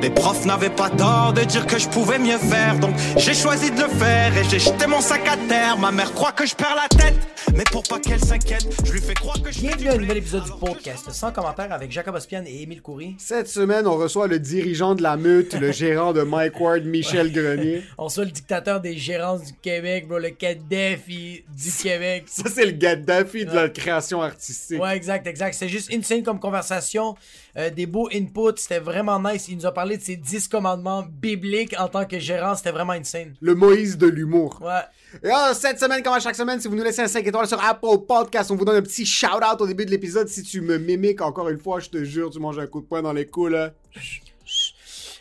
Les profs n'avaient pas tort de dire que je pouvais mieux faire, donc j'ai choisi de le faire et j'ai jeté mon sac à terre. Ma mère croit que je perds la tête, mais pour pas qu'elle s'inquiète, je lui fais croire que je Bienvenue à un nouvel épisode du podcast sans commentaire avec Jacob Ospian et Émile Coury. Cette semaine, on reçoit le dirigeant de la meute, le gérant de Mike Ward, Michel Grenier. On reçoit le dictateur des gérances du Québec, bro, le Kadhafi du Québec. Ça, c'est le Gaddafi de la création artistique. Ouais, exact, exact. C'est juste insane comme conversation. Euh, des beaux inputs. C'était vraiment nice. Il nous a parlé de ses 10 commandements bibliques en tant que gérant. C'était vraiment insane. Le Moïse de l'humour. Ouais. Et ah, cette semaine, comme à chaque semaine, si vous nous laissez un 5 étoiles sur Apple Podcast, on vous donne un petit shout-out au début de l'épisode. Si tu me mimiques encore une fois, je te jure, tu manges un coup de poing dans les coups, là.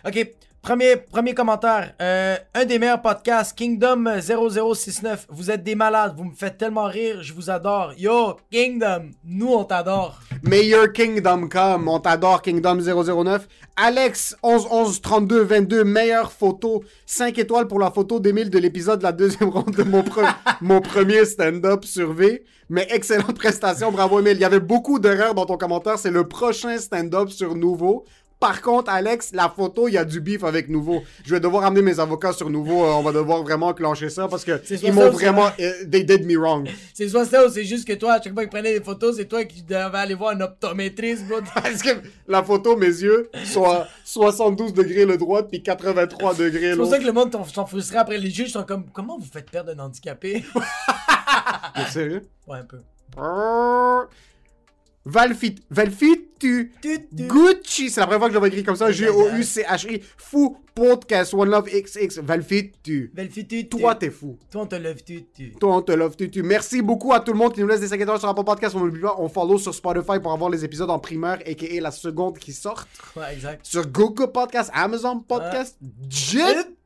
Ok. Premier, premier commentaire. Euh, un des meilleurs podcasts, Kingdom 0069. Vous êtes des malades. Vous me faites tellement rire. Je vous adore. Yo, Kingdom. Nous, on t'adore. Meilleur Kingdom Come, on t'adore Kingdom 009. Alex 11 11 32 22 meilleure photo, 5 étoiles pour la photo d'Emile de l'épisode de la deuxième ronde de mon, pre- mon premier stand-up sur V. Mais excellente prestation, bravo Emile. Il y avait beaucoup d'erreurs dans ton commentaire, c'est le prochain stand-up sur Nouveau. Par contre, Alex, la photo, il y a du bif avec Nouveau. Je vais devoir amener mes avocats sur Nouveau. euh, on va devoir vraiment clencher ça parce que soit ils m'ont vraiment. vrai. euh, They did me wrong. C'est soit ça ou c'est juste que toi, à chaque fois qu'il prenait des photos, c'est toi qui devais aller voir un optométriste, bro. Parce que la photo, mes yeux, sont à 72 degrés le droit puis 83 degrés C'est pour l'autre. ça que le monde sont frustrés après. Les juges sont comme, comment vous faites perdre un handicapé? T'es sérieux? ouais, un peu. Valfit, Valfit, tu, Tu, tu. Gucci, c'est la première fois que je l'avais écrit comme ça, G-O-U-C-H-I, fou, podcast, One Love XX, Valfit, tu. Fille, tu. Toi, t'es fou. Toi, on te lève, tu, tu. Toi, on te love, tu, tu. Merci beaucoup à tout le monde qui nous laisse des 5 étoiles sur Apple Podcast. On n'oublie pas, on follow sur Spotify pour avoir les épisodes en primeur, a.k.a. la seconde qui sort. Ouais, exact. Sur Google Podcast, Amazon Podcast, YouTube.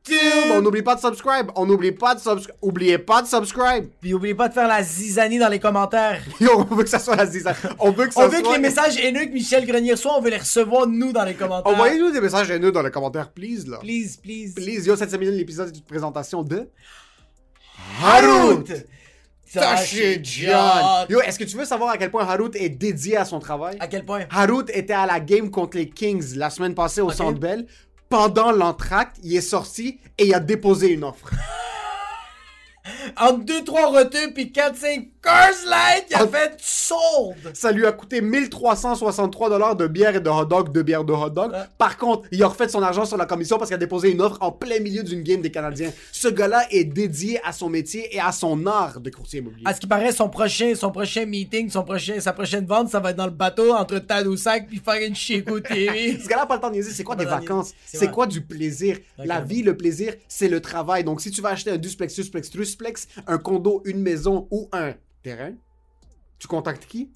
On n'oublie pas de subscribe. On n'oublie pas de subscribe. Oubliez pas de subscribe. Puis oubliez pas de faire la zizanie dans les commentaires. Yo, on veut que ça soit la zizanie. On veut que ça On veut soit... que les messages haineux que Michel Grenier reçoit, on veut les recevoir nous dans les commentaires. Envoyez-nous des messages haineux dans les commentaires, please, là. Please, please. Please, yo, cette semaine, l'épisode est une présentation de... Harut! Taché John. Yo, est-ce que tu veux savoir à quel point Harut est dédié à son travail? À quel point? Harut était à la game contre les Kings la semaine passée au Ok. Centre Bell. Pendant l'entracte, il est sorti et il a déposé une offre. Entre 2-3 retours puis 4-5 Cars Light, il a En- fait sold! Ça lui a coûté 1363 dollars de bière et de hot dog, de bière de hot dog. Ouais. Par contre, il a refait son argent sur la commission parce qu'il a déposé une offre en plein milieu d'une game des Canadiens. Ce gars-là est dédié à son métier et à son art de courtier immobilier. À ce qui paraît, son prochain, son prochain meeting, son prochain, sa prochaine vente, ça va être dans le bateau entre Tadoussac puis faire une Chico TV. Ce gars-là a pas le temps de niaiser. C'est quoi des vacances? C'est quoi du plaisir? La vie, le plaisir, c'est le travail. Donc, si tu vas acheter un duplex, susplex, trusplex, un condo, une maison ou un terrain, tu contactes qui?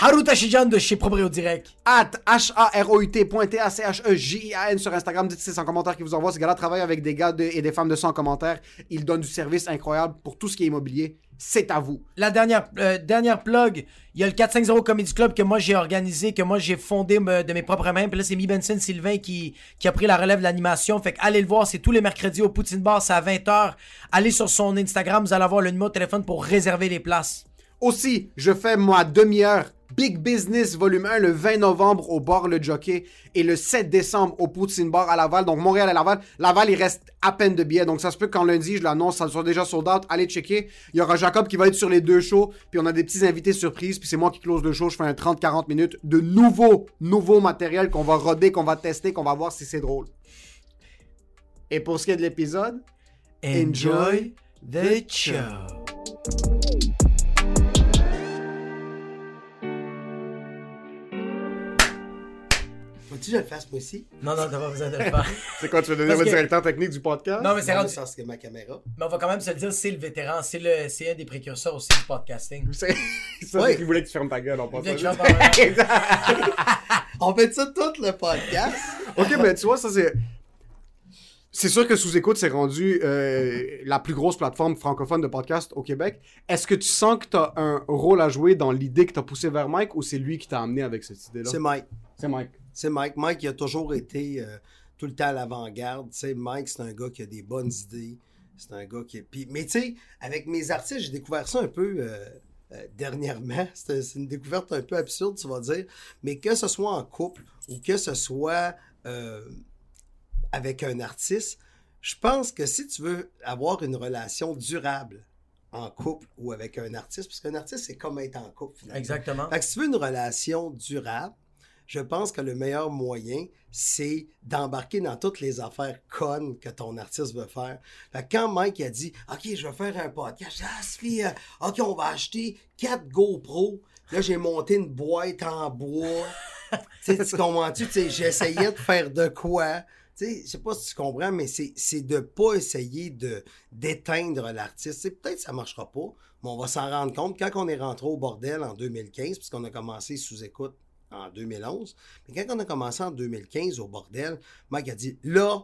Haru Tashijan de chez Proprio Direct. At H-A-R-O-U-T.T-A-C-H-E-J-I-A-N sur Instagram. Dites c'est en commentaire qui vous envoie. Ce gars-là travaille avec des gars de- et des femmes de 100 commentaires. Il donne du service incroyable pour tout ce qui est immobilier. C'est à vous. La dernière, euh, dernière plug, il y a le 450 Comedy Club que moi j'ai organisé, que moi j'ai fondé de mes propres mains. Puis là, c'est Mi Benson Sylvain qui, qui a pris la relève de l'animation. Fait que allez le voir, c'est tous les mercredis au Poutine Bar, c'est à 20h. Allez sur son Instagram, vous allez avoir le numéro de téléphone pour réserver les places. Aussi, je fais ma demi-heure Big Business Volume 1 le 20 novembre au bar Le Jockey et le 7 décembre au Poutine Bar à Laval. Donc Montréal et Laval. Laval, il reste à peine de billets. Donc ça se peut qu'en lundi, je l'annonce, ça soit déjà sold out. Allez checker. Il y aura Jacob qui va être sur les deux shows. Puis on a des petits invités surprises. Puis c'est moi qui close le show. Je fais un 30-40 minutes de nouveau, nouveau matériel qu'on va roder, qu'on va tester, qu'on va voir si c'est drôle. Et pour ce qui est de l'épisode, Enjoy the show. Faut-tu que je le fasse moi aussi? Non, non, t'as pas besoin de le faire. c'est quoi, tu veux devenir que- directeur technique du podcast? Non, mais c'est le rendu. sens que ma caméra. Mais on va quand même se le dire, c'est le vétéran, c'est le, c'est un des précurseurs aussi du podcasting. C'est ça, Ouais. c'est qu'il voulait que tu fermes ta gueule fasse en- On fait ça tout le podcast. Ok, mais tu vois, ça c'est. C'est sûr que Sous-Écoute s'est rendu euh, la plus grosse plateforme francophone de podcast au Québec. Est-ce que tu sens que tu as un rôle à jouer dans l'idée que tu as poussé vers Mike ou c'est lui qui t'a amené avec cette idée-là? C'est Mike. C'est Mike. C'est Mike. Mike, il a toujours été euh, tout le temps à l'avant-garde. Tu sais, Mike, c'est un gars qui a des bonnes idées. C'est un gars qui. Puis, mais tu sais, avec mes artistes, j'ai découvert ça un peu euh, euh, dernièrement. C'est une découverte un peu absurde, tu vas dire. Mais que ce soit en couple ou que ce soit avec un artiste, je pense que si tu veux avoir une relation durable en couple ou avec un artiste, parce qu'un artiste, c'est comme être en couple, finalement. Exactement. Fait que si tu veux une relation durable, je pense que le meilleur moyen, c'est d'embarquer dans toutes les affaires connes que ton artiste veut faire. Fait quand Mike a dit OK, je vais faire un podcast, ah, euh, OK, on va acheter 4 GoPro. Là, j'ai monté une boîte en bois. tu comprends-tu? J'essayais de faire de quoi? Je sais pas si tu comprends, mais c'est de pas essayer d'éteindre l'artiste. Peut-être que ça marchera pas, mais on va s'en rendre compte quand on est rentré au bordel en 2015, puisqu'on a commencé sous écoute en 2011. Mais quand on a commencé en 2015 au bordel, Mike a dit là,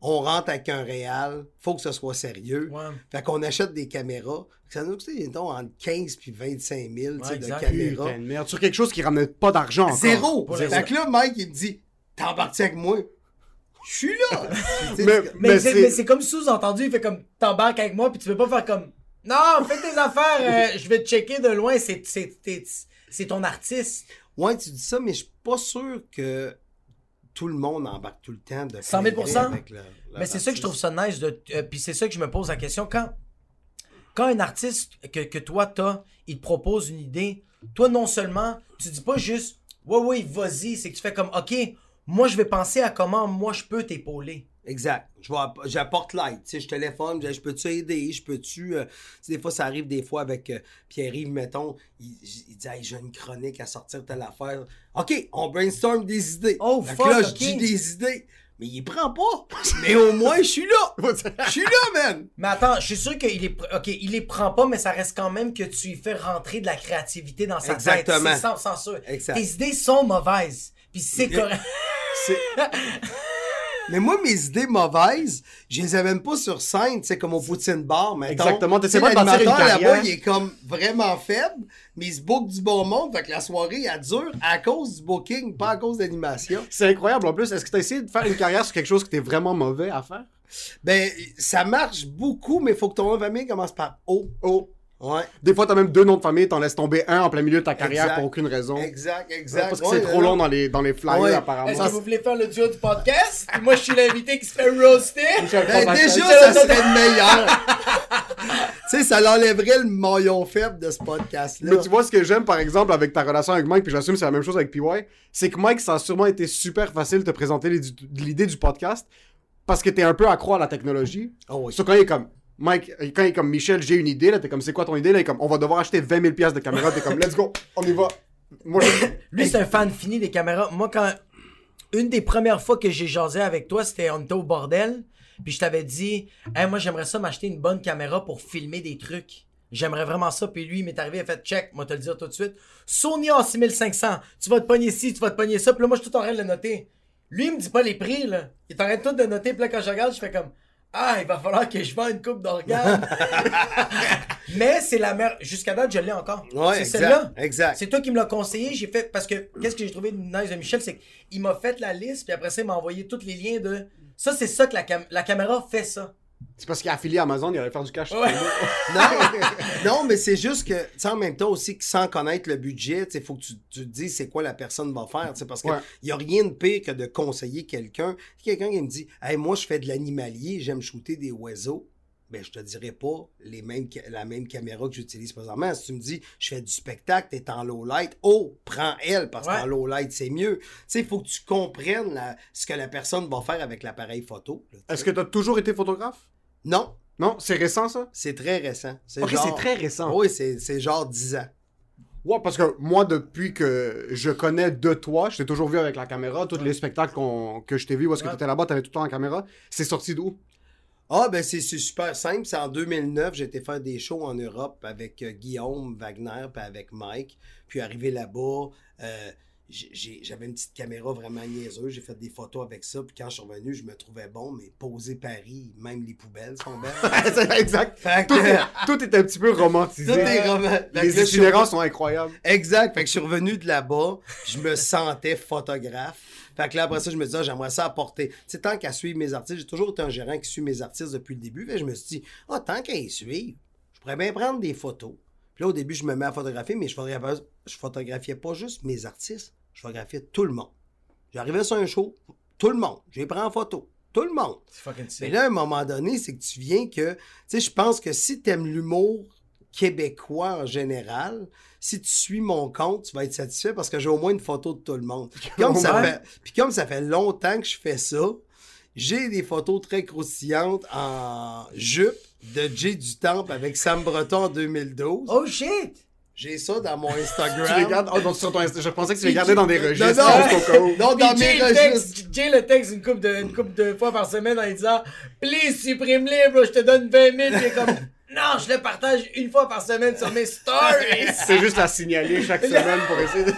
on rentre avec un réal, faut que ce soit sérieux. Ouais. Fait qu'on achète des caméras. Ça nous coûte, mettons, entre 15 puis 25 000 tu sais, Ouais, de caméras. Putain de merde. Sur quelque chose qui ramène pas d'argent. Zéro. Pour Fait zéro. que là, Mike, il me dit T'embarques avec moi Je suis là. Mais- c'est- Mais, Mais c'est, c'est- mais c'est comme sous-entendu, il fait comme t'embarques avec moi, puis tu veux pas faire comme Non, fais tes affaires, euh, je vais te checker de loin, c'est, c'est, t'es- c'est ton artiste. Ouais, tu dis ça, mais je suis pas sûr que tout le monde embarque tout le temps de 100 000 plein gré avec le- Mais c'est ça que je trouve ça nice, de, euh, puis c'est ça que je me pose la question. Quand, quand un artiste que, que toi t'as, il te propose une idée, toi non seulement, tu dis pas juste Ouais, ouais, vas-y, c'est que tu fais comme Ok, moi je vais penser à comment moi je peux t'épauler. Exact. J'apporte l'aide. Je téléphone, je dis, je peux-tu aider? Je peux-tu. euh, tu sais, des fois, ça arrive des fois avec euh, Pierre-Yves, mettons. Il, il dit, hey, j'ai une chronique à sortir telle affaire. OK, on brainstorm des idées. Oh, Fait que fuck, là, je dis des idées. Mais il prend pas. Mais au moins, je suis là. Je suis là, man. Mais attends, je suis sûr qu'il Ok, il les prend pas, mais ça reste quand même que tu lui fais rentrer de la créativité dans sa Exactement. tête. C'est sans. Exact. Tes idées sont mauvaises. Puis c'est correct. C'est- Mais moi, mes idées mauvaises, je les ai même pas sur scène, tu sais, comme au Poutine Bar, mettons. Exactement, Tu sais, t'essaies pas de bâtir une carrière. là-bas, il est comme vraiment faible, mais il se book du bon monde, fait que la soirée, elle dure à cause du booking, pas à cause d'animation. C'est incroyable en plus. Est-ce que tu as essayé de faire une carrière sur quelque chose que tu es vraiment mauvais à faire? Ben, ça marche beaucoup, mais faut que ton famille commence par O. Oh. Ouais. Des fois, tu as même deux noms de famille, t'en laisses tomber un en plein milieu de ta carrière Exact. pour aucune raison. Exact, exact. Parce que Ouais, c'est trop long dans les, dans les flyers, Ouais. apparemment. Est-ce que vous voulez faire le duo du podcast? Moi, je suis l'invité qui se fait roaster. Ben, déjà, ça serait le meilleur. tu sais, ça l'enlèverait le maillon faible de ce podcast-là. Mais tu vois, ce que j'aime, par exemple, avec ta relation avec Mike, puis j'assume que c'est la même chose avec PY, c'est que Mike, ça a sûrement été super facile de te présenter l'idée du- l'idée du podcast parce que t'es un peu accro à la technologie. Oh oui. Sauf quand il est comme, Mike, quand il est comme, Michel, j'ai une idée, là, t'es comme, c'est quoi ton idée, là, il est comme, on va devoir acheter 20 000 piastres de caméra, t'es comme, let's go, on y va. Moi, je- Lui, c'est un fan fini des caméras. Moi, quand. Une des premières fois que j'ai jasé avec toi, c'était on était au bordel. Puis je t'avais dit, hey, moi, j'aimerais ça m'acheter une bonne caméra pour filmer des trucs. J'aimerais vraiment ça. Puis lui, il m'est arrivé, il a fait check, moi, te le dire tout de suite. Sony A6500, tu vas te pogner ci, tu vas te pogner ça. Puis là, moi, je suis tout en train de le noter. Lui, il me dit pas les prix, là. Il est en train de tout de noter. Puis là, quand je regarde, je fais comme, ah, il va falloir que je vende une coupe d'organes. Mais c'est la mère. Jusqu'à date, je l'ai encore. Ouais, c'est celle-là. exact. C'est toi qui me l'as conseillé. J'ai fait. Parce que qu'est-ce que j'ai trouvé de nice de Michel, c'est qu'il m'a fait la liste, puis après ça, il m'a envoyé tous les liens de. Ça, c'est ça que la, cam- la caméra fait ça. C'est parce qu'il est affilié à Amazon, il allait faire du cash. Ouais. Non, non, mais c'est juste que, tu sais, en même temps aussi que sans connaître le budget, il faut que tu, tu te dises c'est quoi la personne va faire, parce qu'il Ouais. n'y a rien de pire que de conseiller quelqu'un. Quelqu'un qui me dit, hey, moi, je fais de l'animalier, j'aime shooter des oiseaux. Ben, je te dirais pas les mêmes, la même caméra que j'utilise présentement. Si tu me dis, je fais du spectacle, t'es en low light, oh, prends elle, parce Ouais. qu'en low light, c'est mieux. Tu sais, il faut que tu comprennes la- ce que la personne va faire avec l'appareil photo. Est-ce que tu as toujours été photographe? Non, Non, c'est récent ça? c'est très récent. C'est Ok, genre- c'est très récent. Oui, c'est genre 10 ans. Ouais, parce que moi, depuis que je connais de toi, je t'ai toujours vu avec la caméra. Tous les spectacles que je t'ai vu, où est-ce que Ouais. tu étais là-bas, t'avais tout le temps la caméra. C'est sorti d'où? Ah, ben c'est super simple. C'est en 2009, j'ai été faire des shows en Europe avec euh, Guillaume Wagner puis avec Mike. Puis arrivé là-bas, euh, j'avais une petite caméra vraiment niaiseuse. J'ai fait des photos avec ça. Puis quand je suis revenu, je me trouvais bon. Mais poser Paris, même les poubelles sont belles. C'est exact. fait Tout que, est, tout est un petit peu romantisé. tout est là, Les suis revenu- sont incroyables. Exact. Fait que je suis revenu de là-bas, je me sentais photographe. Fait que là, après ça, je me disais, ah, j'aimerais ça apporter. Tu sais, tant qu'à suivre mes artistes, j'ai toujours été un gérant qui suit mes artistes depuis le début. Que je me suis dit, ah, tant qu'à y suivre, je pourrais bien prendre des photos. Puis là, au début, je me mets à photographier, mais je photographiais, je photographiais pas juste mes artistes, je photographiais tout le monde. J'arrivais sur un show, tout le monde, je les prends en photo, tout le monde. C'est fucking Mais là, à un moment donné, c'est que tu viens que. Tu sais, je pense que si tu aimes l'humour québécois en général, si tu suis mon compte, tu vas être satisfait parce que j'ai au moins une photo de tout le monde. Puis comme, ça, fait, puis comme ça fait longtemps que je fais ça, j'ai des photos très croustillantes en jupe de Jay du Temple avec Sam Breton en 2012. Oh shit! J'ai ça dans mon Tu Instagram. les gardes. Oh, donc sur ton Insta- Je pensais que tu les gardais tu- dans des Non, registres. non. cas où. Non, dans Puis mes Jay, le registres. texte, le texte une couple de, une couple de fois par semaine en disant Please, supprime-les, bro, je te donne 20 000. Puis il est comme Non, je le partage une fois par semaine sur mes stories. C'est juste la signaler chaque semaine pour essayer de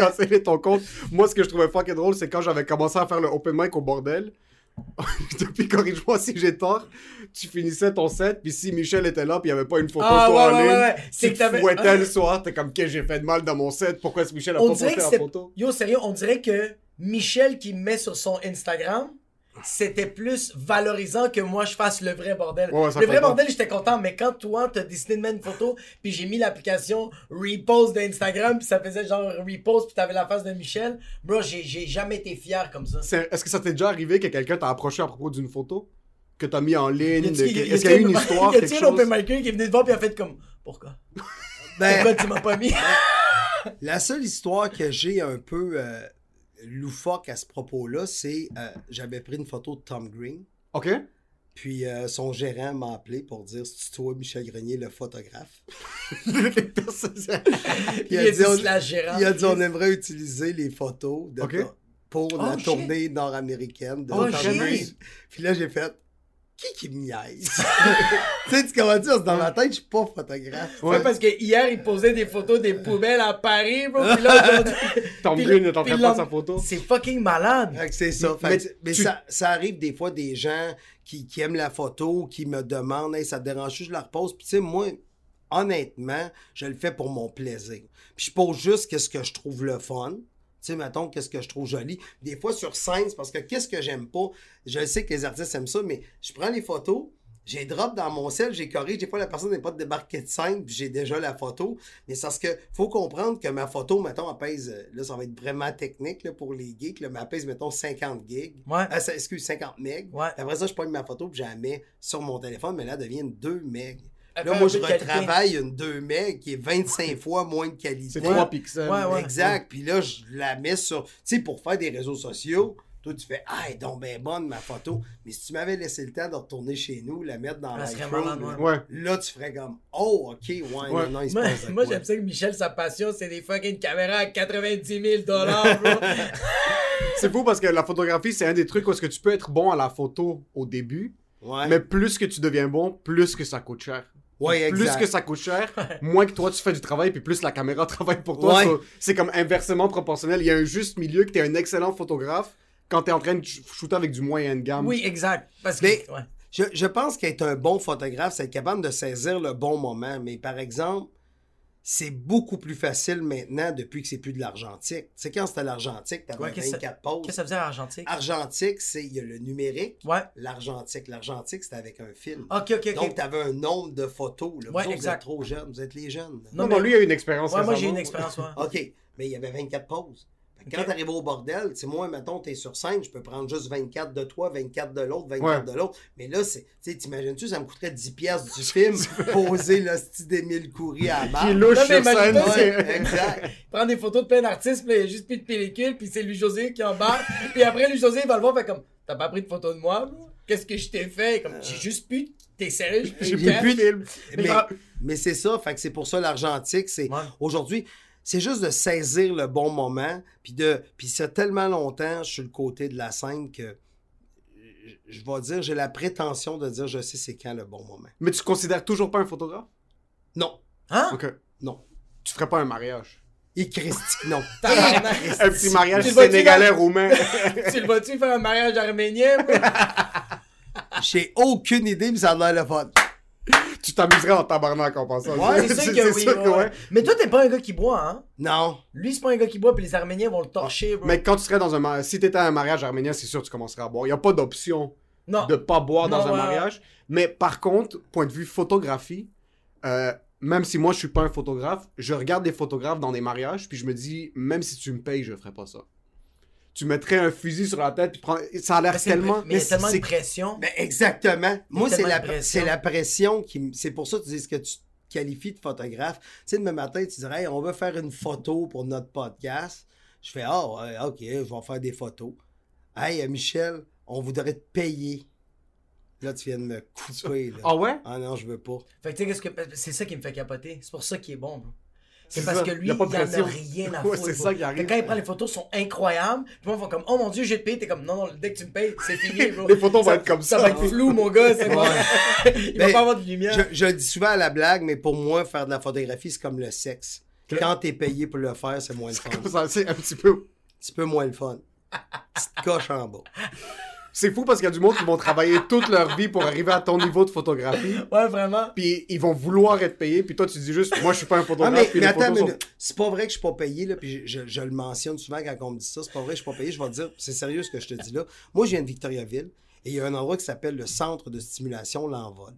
canceller ton compte. Moi, ce que je trouvais fucking drôle, c'est quand j'avais commencé à faire le open mic au bordel. Depuis, corrige-moi si j'ai tort, tu finissais ton set, puis si Michel était là, puis il n'y avait pas une photo Ah, de toi ouais, en ouais, ligne, ouais, tu que te t'avais- fouettais le soir, t'es comme, qu'est-ce que j'ai fait de mal dans mon set, pourquoi est-ce que Michel a on pas posté la photo? Yo, sérieux, on dirait que Michel qui met sur son Instagram, c'était plus valorisant que moi je fasse le vrai bordel. Ouais, le vrai pas. bordel, j'étais content, mais quand toi t'as décidé de mettre une photo, puis j'ai mis l'application repost d'Instagram, puis ça faisait genre repost, puis t'avais la face de Michel, bro, j'ai jamais été fier comme ça. Est-ce que ça t'est déjà arrivé que quelqu'un t'a approché à propos d'une photo? Que t'as mis en ligne? Est-ce qu'il y a eu une histoire, Y quelque a-t-il un open chose? micer qui est venu te voir, puis il a fait comme Pourquoi? Ben, Pourquoi tu m'as pas mis? La seule histoire que j'ai un peu euh, loufoque à ce propos-là, c'est euh, j'avais pris une photo de Tom Green, OK. puis euh, son gérant m'a appelé pour dire c'est toi Michel Grenier le photographe. Il a dit la gérante. il a dit on aimerait utiliser les photos de pour Oh, la shit. tournée nord-américaine de Oh, Tom. Green. Puis là j'ai fait qui qui me niaise? tu sais, tu comment dire, dans ma tête, je suis pas photographe. Ouais, parce que hier, il posait des photos des poubelles à Paris, bro. Puis là, aujourd'hui. Tom puis Green le- est en train puis de prendre le- sa photo. C'est fucking malade. Fait que c'est ça. Mais- Fait mais que- mais tu- ça, ça arrive des fois des gens qui, qui aiment la photo, qui me demandent Hey, ça te dérange je la repose. Puis tu sais, moi, honnêtement, je le fais pour mon plaisir. Puis je pose juste qu'est-ce que je trouve le fun. Tu sais, mettons, qu'est-ce que je trouve joli? Des fois, sur scène, c'est parce que qu'est-ce que j'aime pas? Je sais que les artistes aiment ça, mais je prends les photos, j'ai drop dans mon sel, j'ai corrigé. Des fois, la personne n'est pas débarquée de scène, puis j'ai déjà la photo. Mais c'est parce que faut comprendre que ma photo, mettons, elle pèse, euh, là, ça va être vraiment technique là, pour les geeks, là, mais elle pèse, mettons, 50 gigs. Ouais. Ça- excuse, 50 meg. Ouais. Après ça, je prends ma photo, puis je la mets sur mon téléphone, mais là, elle devient une 2 meg. Là, moi, je retravaille une 2 meg qui est 25 fois moins de qualité. C'est 3 pixels. Ouais, ouais. Exact. Puis là, je la mets sur. Tu sais, pour faire des réseaux sociaux, toi, tu fais Ah, elle est donc ben bonne ma photo. Mais si tu m'avais laissé le temps de retourner chez nous, la mettre dans là, ouais. là, tu ferais comme Oh, ok, ouais, non, non, il se Moi, passe moi, j'aime ça que Michel, sa passion, c'est des fucking caméras à 90 000 dollars, bro. C'est fou parce que la photographie, c'est un des trucs où est-ce que tu peux être bon à la photo au début, Ouais, mais plus que tu deviens bon, plus que ça coûte cher. Ouais Plus que ça coûte cher, moins que toi tu fais du travail, puis plus la caméra travaille pour toi. Ouais. C'est comme inversement proportionnel. Il y a un juste milieu que tu es un excellent photographe quand tu es en train de shooter avec du moyen de gamme. Oui, exact. Parce que. Mais- ouais. Je, je pense qu'être un bon photographe, c'est être capable de saisir le bon moment. Mais par exemple, c'est beaucoup plus facile maintenant depuis que c'est plus de l'argentique. Tu sais, quand c'était l'argentique, t'avais Ouais, qu'est-ce que 24 pauses. Qu'est-ce que ça faisait argentique? Argentique, c'est, il y a le numérique, Ouais. l'argentique. L'argentique, c'était avec un film. Ok, ok, ok. Donc, t'avais un nombre de photos. Là. Vous Ouais, Vous exact. êtes trop jeunes, vous êtes les jeunes. là. Non, non, lui a une expérience. Ouais, moi j'ai une expérience, ouais. OK, mais il y avait 24 pauses. Quand Ok. t'arrives au bordel, tu sais, moi, mettons, t'es sur scène, je peux prendre juste 24 de toi, 24 de l'autre, 24 Ouais. de l'autre. Mais là, c'est, tu sais, t'imagines-tu, ça me coûterait 10 piastres du film, poser le style d'Émile Coury à la barre. Qui louche Non, mais sur scène. c'est- Ouais, exact. Il prend des photos de plein d'artistes, puis il y a juste plus de pellicule, puis c'est lui José qui embarque. puis après, lui José, il va le voir, fait comme T'as pas pris de photo de moi? Qu'est-ce que je t'ai fait? Comme, j'ai juste plus. T'es sérieux? J'ai plus plus de film. Mais Mais, mais c'est ça, fait que c'est pour ça l'argentique, c'est Ouais. aujourd'hui, c'est juste de saisir le bon moment, puis de puis c'est tellement longtemps je suis le côté de la scène que je- vais dire j'ai la prétention de dire je sais c'est quand le bon moment. Mais tu considères toujours pas un photographe? Non, Hein? Ok. non. Tu ferais pas un mariage? Et Christique, non. Un petit mariage sénégalais roumain. tu le vois-tu faire un mariage arménien? J'ai aucune idée, mais ça a l'air le fun. Tu t'amuserais en tabarnak en passant. Ouais, c'est sûr que oui. sûr que ouais. ouais. Mais toi, t'es pas un gars qui boit, hein? Non. Lui, c'est pas un gars qui boit, puis les Arméniens vont le torcher, bro. Mais quand tu serais dans un mariage, si t'étais à un mariage arménien, c'est sûr que tu commencerais à boire. Il n'y a pas d'option de pas boire dans un mariage. Mais par contre, point de vue photographie, euh, même si moi je suis pas un photographe, je regarde des photographes dans des mariages, puis je me dis, même si tu me payes, je ferais pas ça. Tu mettrais un fusil sur la tête, puis prends- ça a l'air Mais c'est- tellement. Mais il y a tellement c'est- de pression. Ben exactement. Moi, c'est la, pression. c'est la pression qui. C'est pour ça que tu dis ce que tu te qualifies de photographe. Tu sais, demain matin, tu dirais, Hey, on veut faire une photo pour notre podcast. Je fais, ah, ouais, ok, je vais faire des photos. Hey, euh, Michel, on voudrait te payer. Là, tu viens de me couper. Là. Ah ouais? Ah non, je veux pas. Fait que tu sais, qu'est-ce que. C'est ça qui me fait capoter. C'est pour ça qu'il est bon, bro. C'est parce ça. que lui, a il pas en de a pression. rien à Ouais, foutre. c'est ça qui arrive. Quand il prend les photos, sont incroyables. Puis moi, ils font comme, oh mon dieu, j'ai payé. T'es comme, non, non, dès que tu me payes, c'est fini, bro. Les photos vont être comme ça. Ça va être flou, mon gars. C'est bon. il va Mais pas avoir de lumière. Je, je le dis souvent à la blague, mais pour moi, faire de la photographie, c'est comme le sexe. Quand t'es payé pour le faire, c'est moins le fun. C'est un petit peu. Un petit peu moins le fun. Petite coche en bas. C'est fou parce qu'il y a du monde qui vont travailler toute leur vie pour arriver à ton niveau de photographie. Ouais, vraiment. Puis ils vont vouloir être payés, puis toi tu dis juste, moi je suis pas un Ah, photographe. mais, puis mais les attends, sont- c'est pas vrai que je suis pas payé, là, puis je, je- je le mentionne souvent quand on me dit ça, c'est pas vrai que je suis pas payé, je vais te dire, c'est sérieux ce que je te dis là. Moi, je viens de Victoriaville, et il y a un endroit qui s'appelle le Centre de stimulation L'Envol.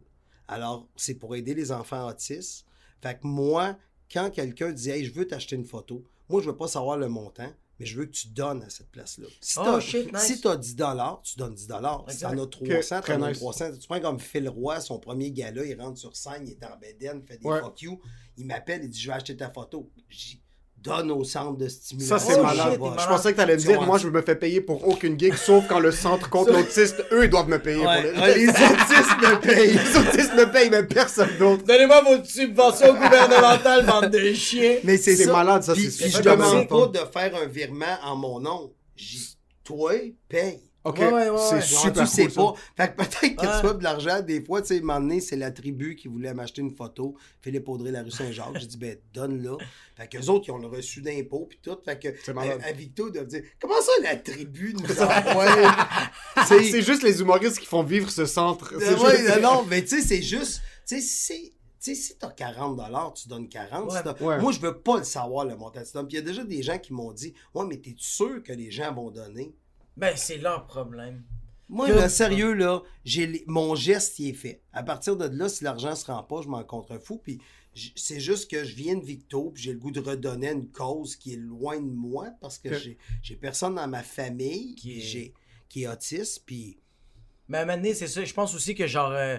Alors, c'est pour aider les enfants autistes. Fait que moi, quand quelqu'un dit, hey, je veux t'acheter une photo, moi, je veux pas savoir le montant, mais je veux que tu donnes à cette place-là. Si Oh, t'as shit, nice. si t'as 10 tu donnes 10 Si Exact. t'en as 300, très t'en as nice. 300. Tu prends comme Phil Roy, son premier gala, il rentre sur scène, il est en bedaine, il fait des Ouais. fuck you. Il m'appelle, il dit Je vais acheter ta photo. J'y donne au centre de stimulation. Ça c'est Oh, malade. shit, Je pensais que t'allais me Tu dire, moi je me fais payer pour aucune gig, sauf quand le centre contre l'autiste, eux ils doivent me payer Ouais, pour les... ouais, les autistes me payent. les autistes me payent, mais personne d'autre. Donnez-moi vos subventions gouvernementales, bande de chiens. Mais c'est malade, ça, Puis, c'est puis je super demande pas de faire un virement en mon nom. J'y- Toi, paye. Ok, Ouais, ouais, ouais, c'est super tu sais cool, pas. Fait que peut-être que tu vois de l'argent. Des fois, tu sais, à un moment donné, c'est la tribu qui voulait m'acheter une photo. Philippe Audrey, la rue Saint-Jacques. J'ai dit, ben, donne-la. Fait qu'eux autres, ils ont le reçu d'impôts, puis tout. Fait que, malade. à, Victo, ils doivent dire, comment ça, la tribu nous envoie? C'est juste les humoristes qui font vivre ce centre. C'est Euh, juste- non, mais tu sais, c'est juste. Tu sais, c'est. Tu sais, si t'as 40 tu donnes 40. Ouais. Si t'as- Ouais. Moi, je veux pas le savoir, le montant. Puis il y a déjà des gens qui m'ont dit Ouais, mais t'es sûr que les gens vont donner? Ben, c'est leur problème. Moi, sérieux, là, j'ai mon geste, il est fait. À partir de là, si l'argent se rend pas, je m'en contrefous. Puis c'est juste que je viens de Victo, puis j'ai le goût de redonner une cause qui est loin de moi parce que Que- j'ai personne dans ma famille Qui est- j'ai qui est autiste. Puis Mais à un moment donné, c'est ça. Je pense aussi que, genre, euh,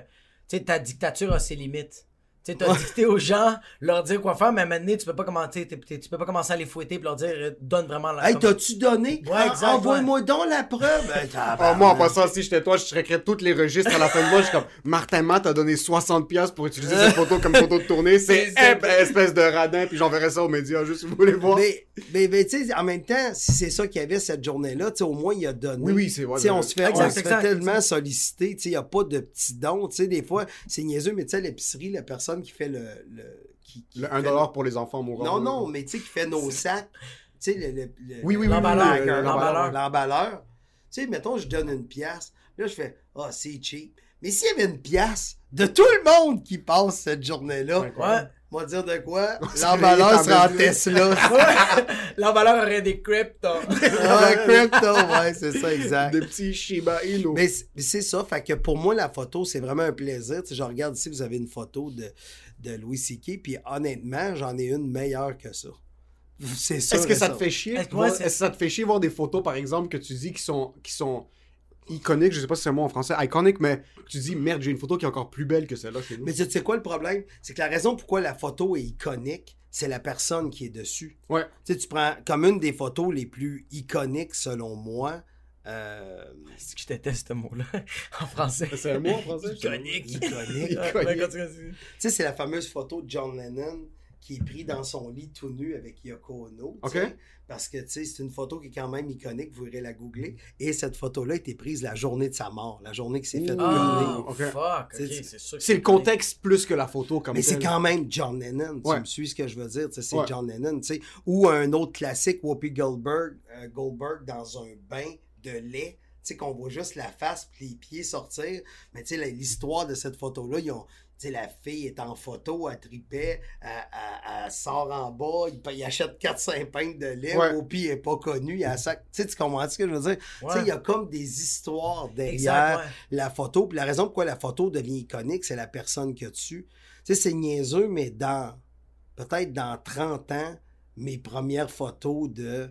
tu sais, ta dictature a ses limites. Tu sais, t'as dicté aux gens, leur dire quoi faire, mais à un moment donné, tu peux pas commencer, tu peux pas commencer à les fouetter et leur dire, euh, donne vraiment la. Hey, t'as-tu donné? Ouais, Ah, exact, Envoie-moi donc la preuve. Ben, Ah, moi, en passant, si j'étais toi, je checkerais tous les registres à la fin de mois. Je suis comme, Martin Matt a donné 60$ pour utiliser cette photo comme photo de tournée. C'est espèce de radin, puis j'enverrai ça aux médias juste si vous voulez voir. Mais, mais, mais, tu sais, en même temps, si c'est ça qu'il y avait cette journée-là, tu sais, au moins, il a donné. Oui, oui, c'est vrai. Tu sais, on se fait, Exact, on se fait exact, tellement solliciter, tu sais, il n'y a pas de petits dons, tu sais, des fois, c'est niaiseux, mais tu sais, à l'épicerie, la personne qui fait le... le qui, qui Le fait 1$ pour les enfants mourants. Non, non, mais tu sais, qui fait nos sacs, tu sais, le... le- le- Oui, oui, oui. L'emballeur, oui, le- l'emballeur. L'emballeur. Tu sais, mettons, je donne une pièce, là, je fais, ah, c'est cheap. Mais s'il y avait une pièce de tout le monde qui passe cette journée-là, Ouais, Ouais. On va dire de quoi? L'emballeur réveiller sera en Tesla. L'emballeur aurait des crypto. Ah, crypto, ouais, c'est ça, exact. Des petits Shiba Inu. Mais c'est ça, fait que pour moi, la photo, c'est vraiment un plaisir. Tu sais, je regarde ici, vous avez une photo de, de Louis C.K., puis honnêtement, j'en ai une meilleure que ça. C'est sûr. Est-ce que ça ça. te fait chier? Ouais, Est-ce que ça te fait chier voir des photos, par exemple, que tu dis qui sont, qui sont iconiques, je sais pas si c'est un mot en français, iconique, mais tu dis, merde, j'ai une photo qui est encore plus belle que celle-là chez nous. Mais tu sais quoi le problème? C'est que la raison pourquoi la photo est iconique, c'est la personne qui est dessus. Ouais. Tu sais, tu prends comme une des photos les plus iconiques, selon moi. euh, C'est que je déteste ce mot-là en français. C'est un mot en français? Iconique. iconique. Iconique. Tu sais, c'est la fameuse photo de John Lennon qui est pris dans son lit tout nu avec Yoko Ono. Parce que, tu sais, c'est une photo qui est quand même iconique, vous irez la googler. Et cette photo-là a été prise la journée de sa mort, la journée qui s'est faite Ah, violer. ok. fuck. C'est- Ok, c'est sûr. que C'est le contexte plus que la photo comme Mais c'est quand même John Lennon, tu Ouais. me suis ce que je veux dire, c'est Ouais. John Lennon, tu sais. Ou un autre classique, Whoopi Goldberg, euh, Goldberg dans un bain de lait, tu sais, qu'on voit juste la face puis les pieds sortir. Mais tu sais, la- l'histoire de cette photo-là, ils ont... Tu sais, la fille est en photo, elle tripait, elle, elle- elle sort en bas, il, il achète 4-5 pintes de lait, Ouais. Whoopi est pas connue, il a sac... Tu sais, tu comprends ce que je veux dire? Tu sais, il y a comme des histoires derrière la photo. Puis la raison pourquoi la photo devient iconique, c'est la personne a dessus. Tu sais, c'est niaiseux, mais dans peut-être dans 30 ans, mes premières photos de.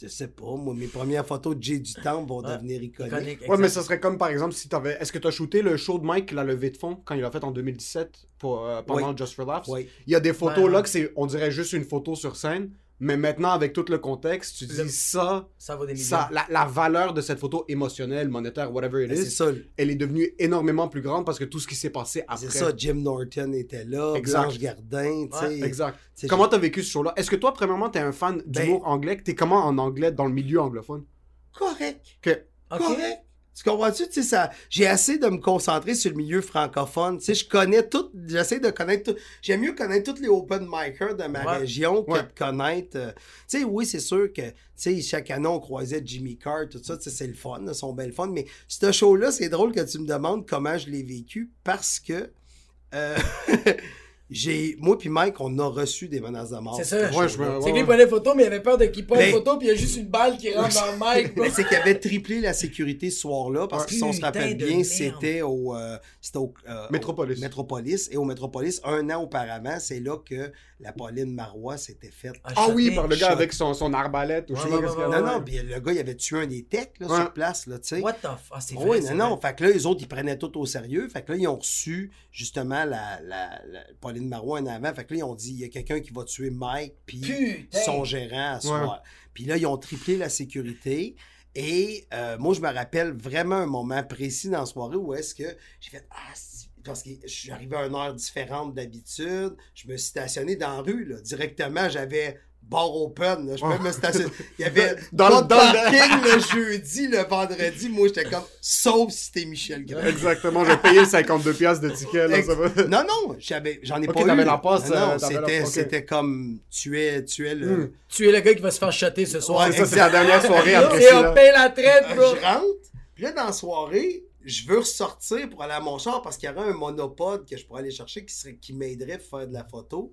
Je sais pas, moi, mes premières photos de Jay du Temple vont Ouais. devenir iconiques. Iconique, Ouais, mais ça serait comme par exemple si t'avais. Est-ce que t'as shooté le show de Mike, la levée de fond, quand il l'a fait en 2017 pour, euh, pendant Oui. Just for Laughs? Oui. Il y a des photos Ouais, là que c'est, on dirait juste une photo sur scène, mais maintenant avec tout le contexte, tu dis Le- ça, Ça vaut des ça la, la valeur de cette photo émotionnelle, monétaire, whatever it Ben, is, ça. elle est devenue énormément plus grande parce que tout ce qui s'est passé après. C'est ça, Jim Norton était là, Exact. Blanche Gardin, tu sais. Exact. C'est- Comment t'as vécu ce show-là? Est-ce que toi, premièrement, t'es un fan d'humour Ben- anglais? T'es comment en anglais dans le milieu anglophone? Correct. Que. Correct. Tu comprends-tu? Tu sais, ça, j'ai assez de me concentrer sur le milieu francophone. Tu sais, je connais tout, j'essaie de connaître tout. J'aime mieux connaître tous les open micers de ma Ouais. région que Ouais. de connaître. euh, tu sais, oui, c'est sûr que, tu sais, chaque année, on croisait Jimmy Carr, tout ça, tu sais, c'est le fun, là, sont belles fun. Mais ce show-là, c'est drôle que tu me demandes comment je l'ai vécu parce que, euh, j'ai, moi puis Mike, on a reçu des menaces de mort. C'est ça. Ouais, je me- C'est ouais, que lui ouais. il prenait photo, mais il avait peur de qu'il prenne Mais- photo, puis il y a juste une balle qui rentre dans bro. Mais c'est qu'il avait triplé la sécurité ce soir-là, parce que si on se rappelle bien, merde. c'était au, euh, c'était au, euh, Métropolis. au Métropolis. Et au Métropolis, un an auparavant, c'est là que la Pauline Marois s'était faite. Ah oui, shoté. par le gars avec son, son arbalète ou je sais Ouais, pas qu'il non, ouais. non, puis le gars, il avait tué un des techs là, Ouais. sur place, là, tu sais. What the fuck? Ah, c'est vrai. Oui, non, non. Fait que là, les autres, ils prenaient tout au sérieux. Fait que là, ils ont reçu, justement, la, la, Pauline Marois en avant. Fait que là, ils ont dit, il y a quelqu'un qui va tuer Mike, puis son gérant à soir. Puis là, ils ont triplé la sécurité. Et euh, moi, je me rappelle vraiment un moment précis dans la soirée où est-ce que j'ai fait Ah, parce que je suis arrivé à une heure différente d'habitude. Je me suis stationné dans la rue, là. Directement, j'avais bar open. là. Je peux me stationner. Il y avait Dans pas le- de dans le- parking le jeudi, le vendredi. Moi, j'étais comme sauf si t'es Michel Grand. Exactement, j'ai payé 52 piastres de ticket. Là, Ex- ça va. Non, non, j'avais, j'en ai pas eu. la passe, Non, euh, non, la- c'était, comme tu es, tu es le. Hmm. Tu es le gars qui va se faire shotter ce soir. Ouais, Ça, c'est la dernière soirée après Et on paye la traite, Euh, bro. je rentre, puis là, dans la soirée, je veux ressortir pour aller à mon char parce qu'il y aurait un monopode que je pourrais aller chercher qui, serait, qui m'aiderait pour faire de la photo.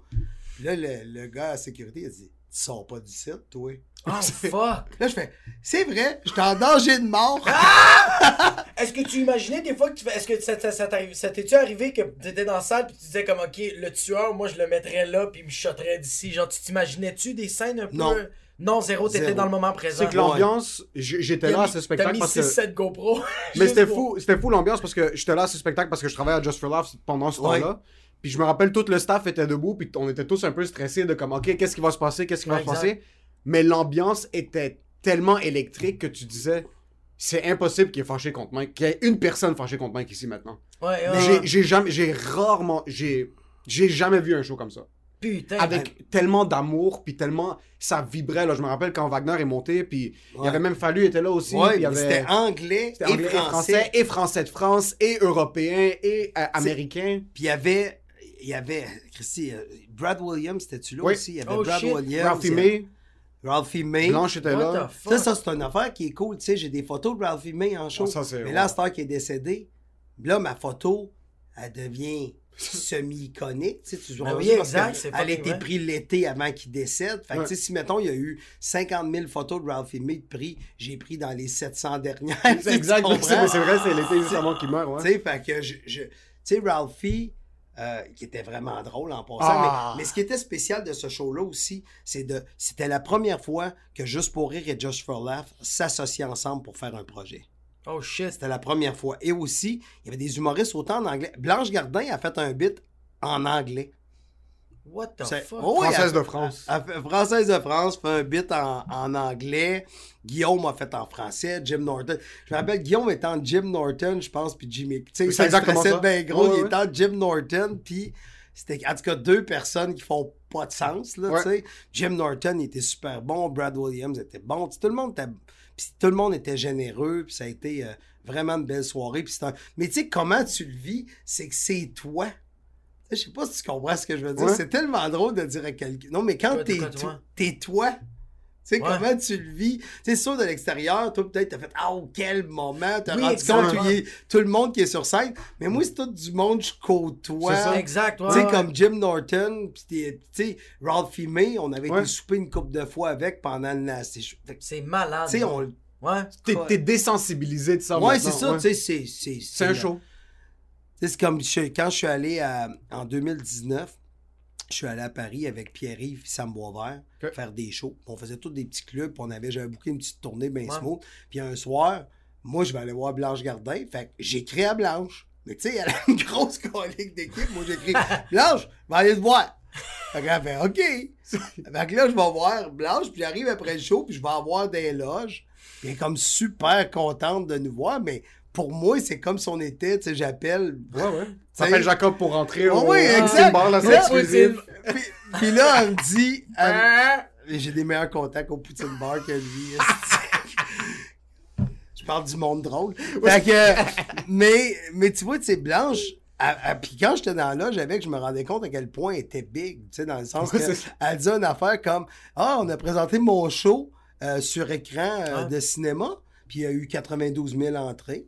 Puis là, le, le gars à la sécurité, il a dit Tu sors pas du site, toi. Oh, fuck. Là, je fais C'est vrai, j'étais en danger de mort. Est-ce que tu imaginais des fois que tu fais. Est-ce que ça, ça, ça t'arrive- ça t'es-tu arrivé que t'étais dans la salle puis tu disais comme ok, le tueur, moi je le mettrais là puis il me shotterait d'ici. Genre, tu t'imaginais-tu des scènes un peu? Non. Non, zéro, t'étais Zéro. dans le moment présent. C'est que l'ambiance, j'étais là à ce T'as spectacle mis parce que. 6-7 GoPro. Mais c'était fou, c'était fou l'ambiance parce que j'étais là à ce spectacle parce que je travaillais à Just for Laughs pendant ce Ouais. temps-là. Puis je me rappelle, tout le staff était debout, puis on était tous un peu stressés de comme, OK, qu'est-ce qui va se passer, qu'est-ce qui va se passer? Mais l'ambiance était tellement électrique que tu disais, c'est impossible qu'il y ait fâché contre Mike, qu'il y ait une personne fâchée contre Mike ici maintenant. Ouais, ouais, j'ai- jamais, j'ai rarement, j'ai, jamais vu un show comme ça. Putain. Avec tellement d'amour, puis tellement, ça vibrait, là. Je me rappelle quand Wagner est monté, puis il y Ouais. avait même Fallu était là aussi. Ouais, il avait... c'était anglais, C'était et anglais français. et français de France, et européen, et euh, américain. Puis il y avait, il y avait, Christy, euh, Brad Williams, c'était-tu là Oui. aussi? Il y avait Oh, Brad shit. Williams. Ralphie May, Ralphie May. Blanche était What là. Ça, ça c'est une affaire qui est cool. Tu sais, j'ai des photos de Ralphie May en show. Ah, ça, Mais là, Star qui est décédé, là, ma photo, elle devient semi-iconique. Tu sais, tu vois, Ben oui, parce exact, Elle a été prise l'été avant qu'il décède. Fait que, Ouais. tu sais, si, mettons, il y a eu 50 000 photos de Ralphie May de pris, j'ai pris dans les 700 dernières. C'est exact, c'est vrai, c'est l'été juste avant qu'il meure, ouais. Tu sais, fait que je. je- tu sais, Ralphie, euh, qui était vraiment drôle en passant, Ah. mais, mais ce qui était spécial de ce show-là aussi, c'est de. C'était la première fois que Juste pour rire et Just for Laugh s'associaient ensemble pour faire un projet. Oh shit. C'était la première fois. Et aussi, il y avait des humoristes autant en anglais. Blanche Gardin a fait un bit en anglais. What the fuck? Oh oui, Française elle- de France. elle fait- Française de France fait un bit en, en anglais. Guillaume a fait en français. Jim Norton. Je me rappelle, Guillaume était en Jim Norton, je pense, puis Jimmy. Tu sais, C'est exactement ça. bien gros. Ouais, il ouais. était en Jim Norton, puis c'était en tout cas deux personnes qui font pas de sens, là, Ouais. tu sais. Jim Norton, il était super bon. Brad Williams était bon. Tu sais, tout le monde était... Puis tout le monde était généreux, puis ça a été euh, vraiment une belle soirée. Puis c'est un- Mais tu sais, comment tu le vis, c'est que c'est toi. Tu sais, Je sais pas si tu comprends ce que je veux dire. Ouais. C'est tellement drôle de dire à quelqu'un. Non, mais quand t'es toi, to- toi? t'es toi, tu sais, Ouais. comment tu le vis? Tu sais, sûr, de l'extérieur, toi, peut-être, t'as fait Ah, oh, quel moment, t'as Oui, rendu exactement. compte, tout le monde qui est sur scène. Mais moi, c'est tout du monde, je côtoie. C'est ça. Exact, ouais. Tu sais, ouais. comme Jim Norton, pis t'es- tu sais, Ralphie May, on avait Ouais. été souper une couple de fois avec pendant le Tu C'est malade. sais, là. on. Ouais. T'es t'es désensibilisé de ça. Ouais, maintenant, c'est ça, ouais. tu sais, c'est. C'est C'est un show. C'est comme je- quand je suis allé à- en 2019, je suis allé à Paris avec Pierre-Yves et Sam Boisvert faire des shows. On faisait tous des petits clubs, on avait, j'avais booké une petite tournée bien Ouais. smooth. Puis un soir, moi, je vais aller voir Blanche Gardin. Fait que j'écris à Blanche. Mais tu sais, elle a une grosse colique d'équipe. Moi, j'écris Blanche, vais aller te voir. Fait qu'elle fait OK. Fait que là, je vais voir Blanche, puis j'arrive après le show, puis je vais avoir des loges. Puis elle est comme super contente de nous voir, mais pour moi, c'est comme si on était, tu sais, j'appelle. Ouais, ouais. T'appelles Jacob pour rentrer Oh au oui, exact. bar, là, c'est exclusif. Puis, puis là, elle me dit. elle- J'ai des meilleurs contacts au Poutine Bar que lui. Je parle du monde drôle. Fait que, mais, mais tu vois, tu sais, Blanche. elle- Puis quand j'étais dans là, j'avais que je me rendais compte à quel point elle était big, tu sais, dans le sens Ouais, que c'est ça. elle dit une affaire comme Ah, on a présenté mon show euh, sur écran euh, Ouais. de cinéma, puis il y a eu 92 000 entrées.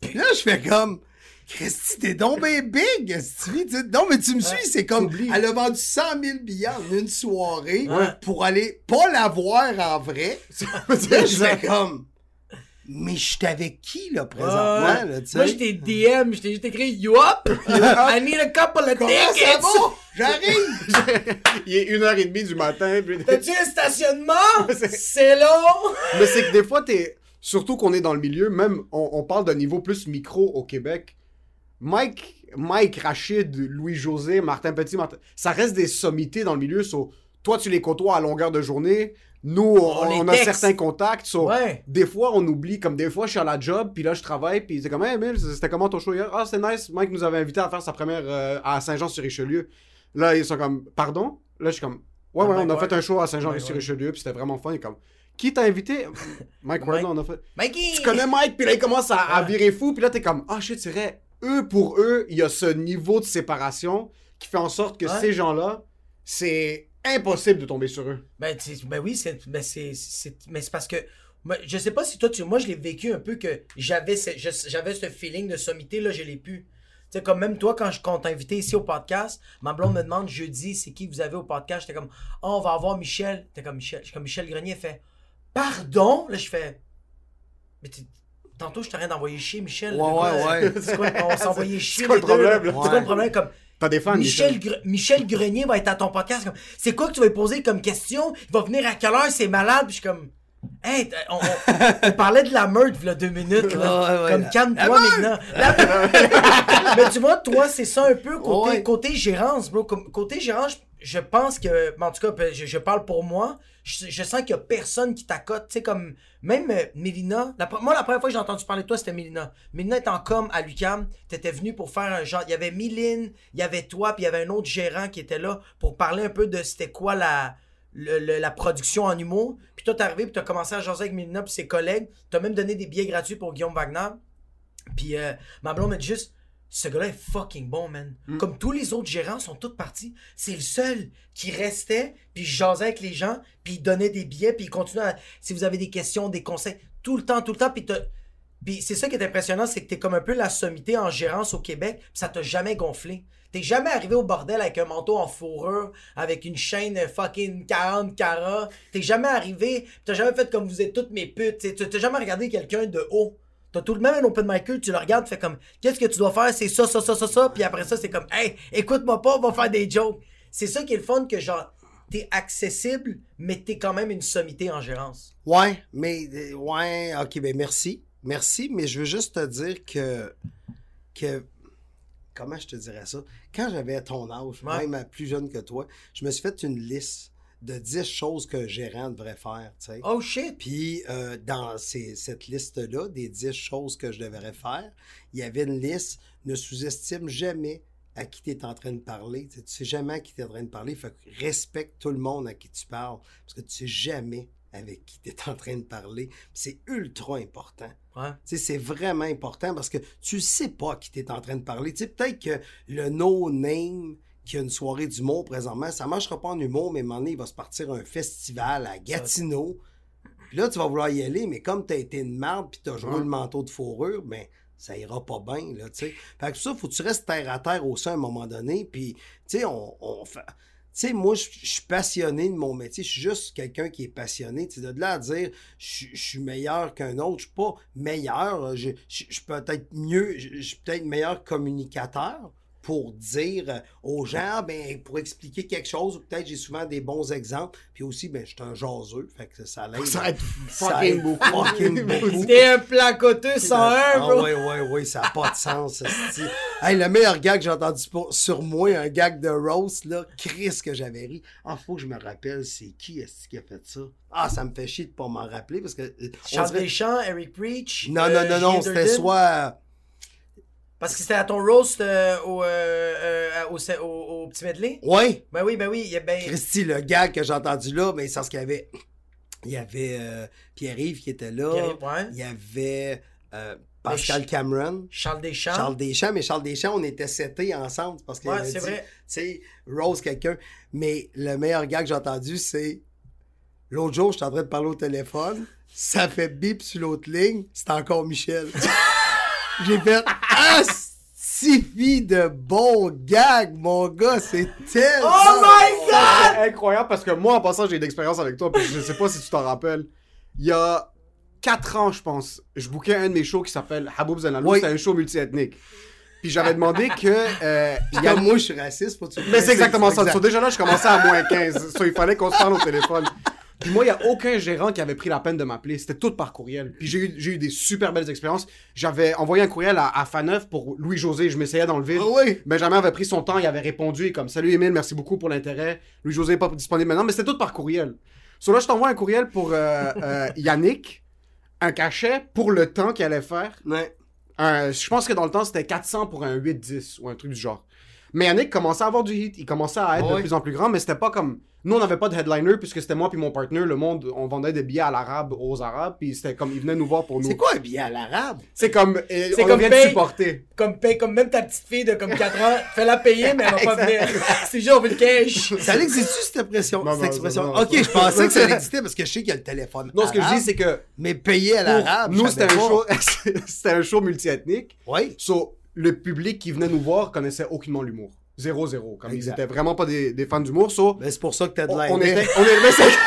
Puis là, je fais comme Christy, t'es donc bien big, sais. Non, mais tu me suis, c'est comme. Elle a vendu 100 000 billets en une soirée Ouais. pour aller pas la voir en vrai. Là, je fais comme. Mais je suis avec qui, là, présentement, Ouais. là, tu sais? Moi, je t'ai DM, je t'ai juste écrit You up? I need a couple of tickets! J'arrive! Il est une heure et demie du matin. puis- T'as-tu un stationnement? C'est long! Mais c'est que des fois, t'es. Surtout qu'on est dans le milieu, même on, on parle d'un niveau plus micro au Québec. Mike, Mike, Rachid, Louis-José, Martin Petit, Martin- ça reste des sommités dans le milieu. so, toi, tu les côtoies à longueur de journée. Nous, on, On les on a certains contacts. so, Ouais. Des fois, on oublie. Comme des fois, je suis à la job, puis là, je travaille, puis c'est comme, hey, c'était comment ton show hier? Ah, c'est nice. Mike nous avait invité à faire sa première euh, à Saint-Jean-sur-Richelieu. Là, ils sont comme, pardon? Là, je suis comme, ouais, Ah, ouais, Mike on a fait un show à Saint-Jean-sur-Richelieu, puis c'était vraiment fun. Comme, qui t'a invité? Mike Ward, Mike. on a fait. Mikey! Tu connais Mike, puis là, il commence à, à virer fou, puis là, t'es comme, ah, shit, c'est vrai. Eux, pour eux, il y a ce niveau de séparation qui fait en sorte que Ouais. ces gens-là, c'est impossible de tomber sur eux. Ben, ben oui, c'est, ben c'est, mais c'est parce que moi, je sais pas si toi, tu, moi, je l'ai vécu un peu que j'avais ce, j'avais ce feeling de sommité, là, je l'ai plus. Tu sais, comme même toi, quand je compte invité ici au podcast, ma blonde me demande jeudi, c'est qui vous avez au podcast? J'étais comme, oh, on va avoir Michel. T'es comme Michel. Je suis comme Michel Grenier, fait, pardon? Là, je fais, mais tantôt, je t'arrête d'envoyer chier, Michel. Ouais, ouais, ouais. C'est quoi, on s'envoyait chier. quoi les le problème, là? là? C'est quoi le problème? Comme, T'as des fans, Michel, Michel. Gre- Michel Grenier va être à ton podcast. Comme, c'est quoi que tu vas lui poser comme question? Il va venir à quelle heure? C'est malade. Puis je suis comme, hey, on, on- on parlait de la y a deux minutes. Là. Ouais, ouais, comme, calme-toi, maintenant. La- Mais tu vois, toi, c'est ça un peu côté, Ouais. côté gérance, bro. Côté gérance, je pense que, en tout cas, ben, je, je parle pour moi. Je, sens qu'il y a personne qui t'accote. Tu sais, comme, même euh, Mélina. Moi, la première fois que j'ai entendu parler de toi, c'était Mélina. Mélina est en com à l'UCAM. T'étais venu pour faire un genre. Il y avait Méline, il y avait toi, puis il y avait un autre gérant qui était là pour parler un peu de c'était quoi la. le- la production en humour. Puis toi, t'es arrivé, puis t'as commencé à jaser avec Mélina puis ses collègues. T'as même donné des billets gratuits pour Guillaume Wagner. Puis euh, ma blonde m'a dit juste, ce gars-là est fucking bon, man. Comme tous les autres gérants sont tous partis, c'est le seul qui restait, puis jasait avec les gens, puis il donnait des billets, puis il continuait à... Si vous avez des questions, des conseils, tout le temps, tout le temps, puis c'est ça qui est impressionnant, c'est que t'es comme un peu la sommité en gérance au Québec, puis ça t'a jamais gonflé. T'es jamais arrivé au bordel avec un manteau en fourrure, avec une chaîne fucking 40 carats. T'es jamais arrivé, t'as jamais fait comme vous êtes toutes mes putes. t'as jamais regardé quelqu'un de haut. T'as tout le même un open micer, tu le regardes, tu fais comme, qu'est-ce que tu dois faire? C'est ça, ça, ça, ça, ça. Puis après ça, c'est comme, hey, écoute-moi pas, on va faire des jokes. C'est ça qui est le fun que genre, t'es accessible, mais t'es quand même une sommité en gérance. Ouais, mais euh, ouais, ok, ben merci. Merci, mais je veux juste te dire que. que comment je te dirais ça? Quand j'avais ton âge, Ouais. même plus jeune que toi, je me suis fait une liste de 10 choses qu'un gérant devrait faire. Oh shit! Puis euh, dans ces- cette liste-là, des 10 choses que je devrais faire, il y avait une liste ne sous-estime jamais à qui tu es en train de parler. Tu sais, tu sais jamais à qui tu es en train de parler. Fait que respecte tout le monde à qui tu parles. Parce que tu sais jamais avec qui tu es en train de parler. C'est ultra important. Ouais. C'est vraiment important parce que tu sais pas à qui tu es en train de parler. Peut-être que le no-name qui a une soirée d'humour présentement, ça marchera pas en humour, mais à un moment donné, il va se partir un festival à Gatineau. Puis là, tu vas vouloir y aller, mais comme tu as été une marde puis tu as joué le manteau de fourrure, ben ça ira pas bien, là, tu sais. Fait que ça, faut que tu restes terre à terre aussi à un moment donné, puis, tu sais, on, on fait... Tu sais, moi, je suis passionné de mon métier. Je suis juste quelqu'un qui est passionné. Tu sais, de là à dire je suis meilleur qu'un autre, je suis pas meilleur. Je, suis peut-être mieux, je suis peut-être meilleur communicateur pour dire euh, aux gens, ben, pour expliquer quelque chose, ou peut-être j'ai souvent des bons exemples. Puis aussi, ben, je suis un jaseux, fait que ça l'aide. Ça aide Ça fucking aide beaucoup. fucking beaucoup. T'es un placoteux 101, Ah bro! oui, oui, oui, ça n'a pas de sens. hey, le meilleur gag que j'ai entendu pour- sur moi, un gag de roast, là, Chris que j'avais ri. Ah, faut que je me rappelle, c'est qui est-ce qui a fait ça? Ah, ça me fait chier de pas m'en rappeler parce que. euh, Charles dirait- Deschamps, Eric Preach. Non, euh, non, non, non, Julien c'était soit. Parce que c'était à ton roast euh, au, euh, euh, au, au- au petit medley? Ouais, Ben oui, ben oui. il y a Ben, Christy, le gag que j'ai entendu là, mais c'est parce qu'il y avait. Il y avait euh, Pierre-Yves qui était là. Ouais. Il y avait euh, Pascal Cameron. Charles Deschamps. Charles Deschamps, mais Charles Deschamps, on était setés ensemble parce qu'il Ouais, avait c'est dit, vrai. tu sais, Rose quelqu'un. Mais le meilleur gars que j'ai entendu, c'est l'autre jour, j'étais en train de parler au téléphone, ça fait bip sur l'autre ligne, c'est encore Michel. j'ai fait ah, si de bons gags, mon gars, c'est tellement. Oh my god! C'est incroyable parce que moi, en passant, j'ai une expérience avec toi, puis je sais pas si tu t'en rappelles. Il y a 4 ans, je pense, je bookais un de mes shows qui s'appelle Haboub Zenalou. Oui. C'était un show multiethnique. Puis j'avais demandé que. euh, il y a moi, je suis raciste, que tu Mais c'est exactement ça. exact. So, déjà là, je commençais à moins 15. So, il fallait qu'on se parle au téléphone. Puis moi, il n'y a aucun gérant qui avait pris la peine de m'appeler. C'était tout par courriel. Puis j'ai eu, j'ai eu des super belles expériences. J'avais envoyé un courriel à, à Faneuf pour Louis-José. Je m'essayais dans le vide. Oui? Benjamin avait pris son temps. Il avait répondu comme Salut Émile, merci beaucoup pour l'intérêt. Louis-José n'est pas disponible maintenant. Mais c'était tout par courriel. So là, je t'envoie un courriel pour euh, euh, Yannick. Un cachet pour le temps qu'il allait faire. Ouais. Un- je pense que dans le temps, c'était 400 pour un 8-10 ou un truc du genre. Mais Yannick commençait à avoir du hit. Il commençait à être Ouais. de plus en plus grand, mais c'était pas comme. Nous, on n'avait pas de headliner puisque c'était moi puis mon partner. Le monde, on vendait des billets à l'arabe aux arabes, puis c'était comme. Ils venaient nous voir pour nous. C'est quoi un billet à l'arabe? C'est comme. euh, C'est on comme vient paye. de supporter. Comme, paye, comme même ta petite fille de comme 4 ans, fais-la payer, mais elle va pas venir. C'est juste, on veut le cash. Ça existe-tu cette expression? Non, cette expression? non, non, ok, je pensais que ça existait parce que je sais qu'il y a le téléphone. Non, ce que je dis, c'est que. Mais payer à l'arabe. nous, c'était un show. un show multiethnique. Oui. So, le public qui venait nous voir connaissait aucunement l'humour. Zéro, zéro. Comme ils étaient vraiment pas des, des fans d'humour. So, Ben, c'est pour ça que t'as de on, l'air. on était. On est, mais c'est-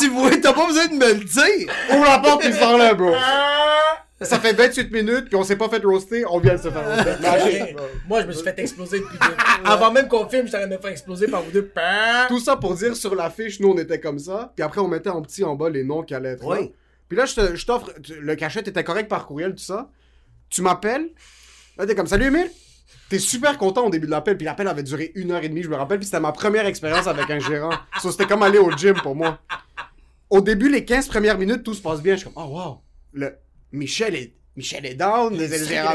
tu vois, t'as pas besoin de me le dire. Ouvre la porte puis parle là, bro. Ça fait 28 minutes puis on s'est pas fait roaster, on vient de se faire roaster. Imagine. Moi, je me suis fait exploser depuis deux. Avant même qu'on filme, j'étais en train de me faire exploser par vous deux. Pah! Tout ça pour dire sur l'affiche, nous on était comme ça, puis après on mettait en petit en bas les noms qui allaient être là. Oui. Puis là, je je t'offre, le cachet était correct par courriel, tout ça. Tu m'appelles, là t'es comme, salut Emile. T'es super content au début de l'appel, puis l'appel avait duré une heure et demie, je me rappelle, puis c'était ma première expérience avec un gérant. So, c'était comme aller au gym pour moi. Au début, les 15 premières minutes, tout se passe bien. Je suis comme, oh wow, le Michel est, Michel est down, les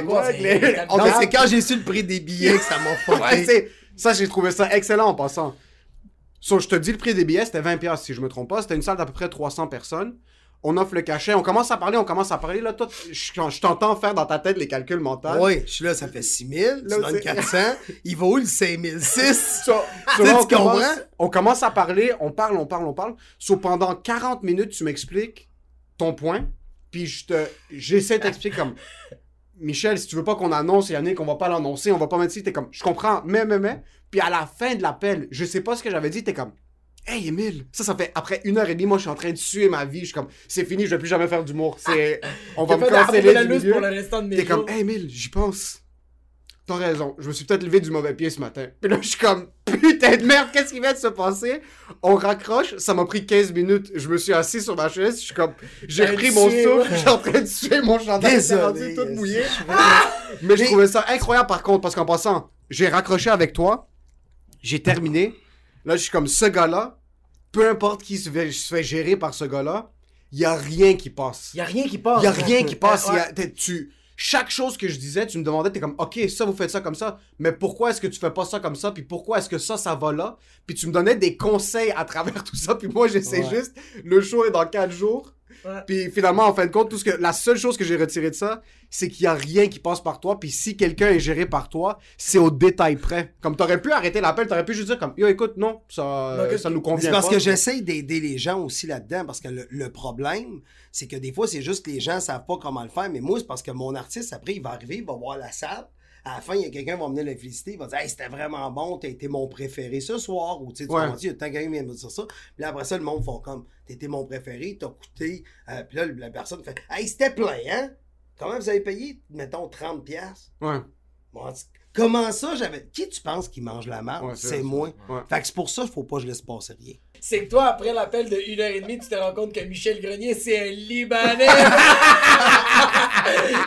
moi, c'est- les- quand j'ai su le prix des billets que ça m'a Ouais, fucké. c'est- ça, j'ai trouvé ça excellent en passant. So, je te dis, le prix des billets, c'était 20$ piastres, si je me trompe pas. C'était une salle d'à peu près 300 personnes. On offre le cachet, on commence à parler, on commence à parler. Là, toi, je, je t'entends faire dans ta tête les calculs mentaux. Oui, je suis là, ça fait 6 000, Là, tu donnes c'est- 400. Il va où le 5 006? So, so là, on, tu comprends? commence, on commence à parler, on parle, on parle, on parle. So, pendant 40 minutes, tu m'expliques ton point. Puis je te, j'essaie de t'expliquer comme, Michel, si tu veux pas qu'on annonce, Yannick, on va pas l'annoncer, on va pas mettre ici. T'es comme, je comprends, mais, mais, mais. Puis à la fin de l'appel, je sais pas ce que j'avais dit, t'es comme, Hey Emile, ça, ça fait après une heure et demie, moi je suis en train de suer ma vie. Je suis comme, c'est fini, je vais plus jamais faire d'humour. C'est, on va me canceller la milieu. pour le restant de mes T'es comme, hey Emile, j'y pense. T'as raison, je me suis peut-être levé du mauvais pied ce matin. Puis là, je suis comme, putain de merde, qu'est-ce qui vient de se passer? On raccroche, ça m'a pris 15 minutes. Je me suis assis sur ma chaise, je suis comme, j'ai repris mon souffle, ouais. je suis en train de suer mon chandail, c'est rendu Désolé. tout mouillé. je- Mais je Mais- trouvais ça incroyable par contre, parce qu'en passant, j'ai raccroché avec toi, j'ai terminé. Là, je suis comme ce gars-là, peu importe qui se fait, se fait gérer par ce gars-là, il y a rien qui passe. Y a rien qui passe. Il y a rien qui passe. Ouais, Il y a- t'es- tu, chaque chose que je disais, tu me demandais, t'es comme, ok, ça vous faites ça comme ça, mais pourquoi est-ce que tu fais pas ça comme ça, puis pourquoi est-ce que ça, ça va là, puis tu me donnais des conseils à travers tout ça, puis moi j'essaie Ouais. juste, le show est dans quatre jours, Ouais. puis finalement en fin de compte, tout ce que, la seule chose que j'ai retiré de ça, c'est qu'il y a rien qui passe par toi, puis si quelqu'un est géré par toi, c'est au détail près. Comme t'aurais pu arrêter l'appel, t'aurais pu juste dire comme, yo écoute, non, ça, nous convient C'est parce pas. que j'essaie d'aider les gens aussi là-dedans, parce que le, le problème, c'est que des fois, c'est juste que les gens savent pas comment le faire, mais moi, c'est parce que mon artiste, après, il va arriver, il va voir la salle, à la fin, il y a quelqu'un qui va venir le féliciter, il va dire Hey, c'était vraiment bon, t'as été mon préféré ce soir, ou tu sais, tu Ouais. comprends-tu, il y a tant quelqu'un qui vient me dire ça. Puis là, après ça, le monde font comme T'as été mon préféré, t'as coûté. Euh, puis là, la personne fait Hey, c'était plein, hein? Comment vous avez payé, mettons, 30$? piastres? Ouais. Bon, Comment ça, j'avais. Qui tu penses qui mange la marde? Ouais, c'est moi. Ouais. Fait que c'est pour ça qu'il faut pas que je laisse passer rien. C'est que toi, après l'appel de 1h30, tu te rends compte que Michel Grenier, c'est un Libanais.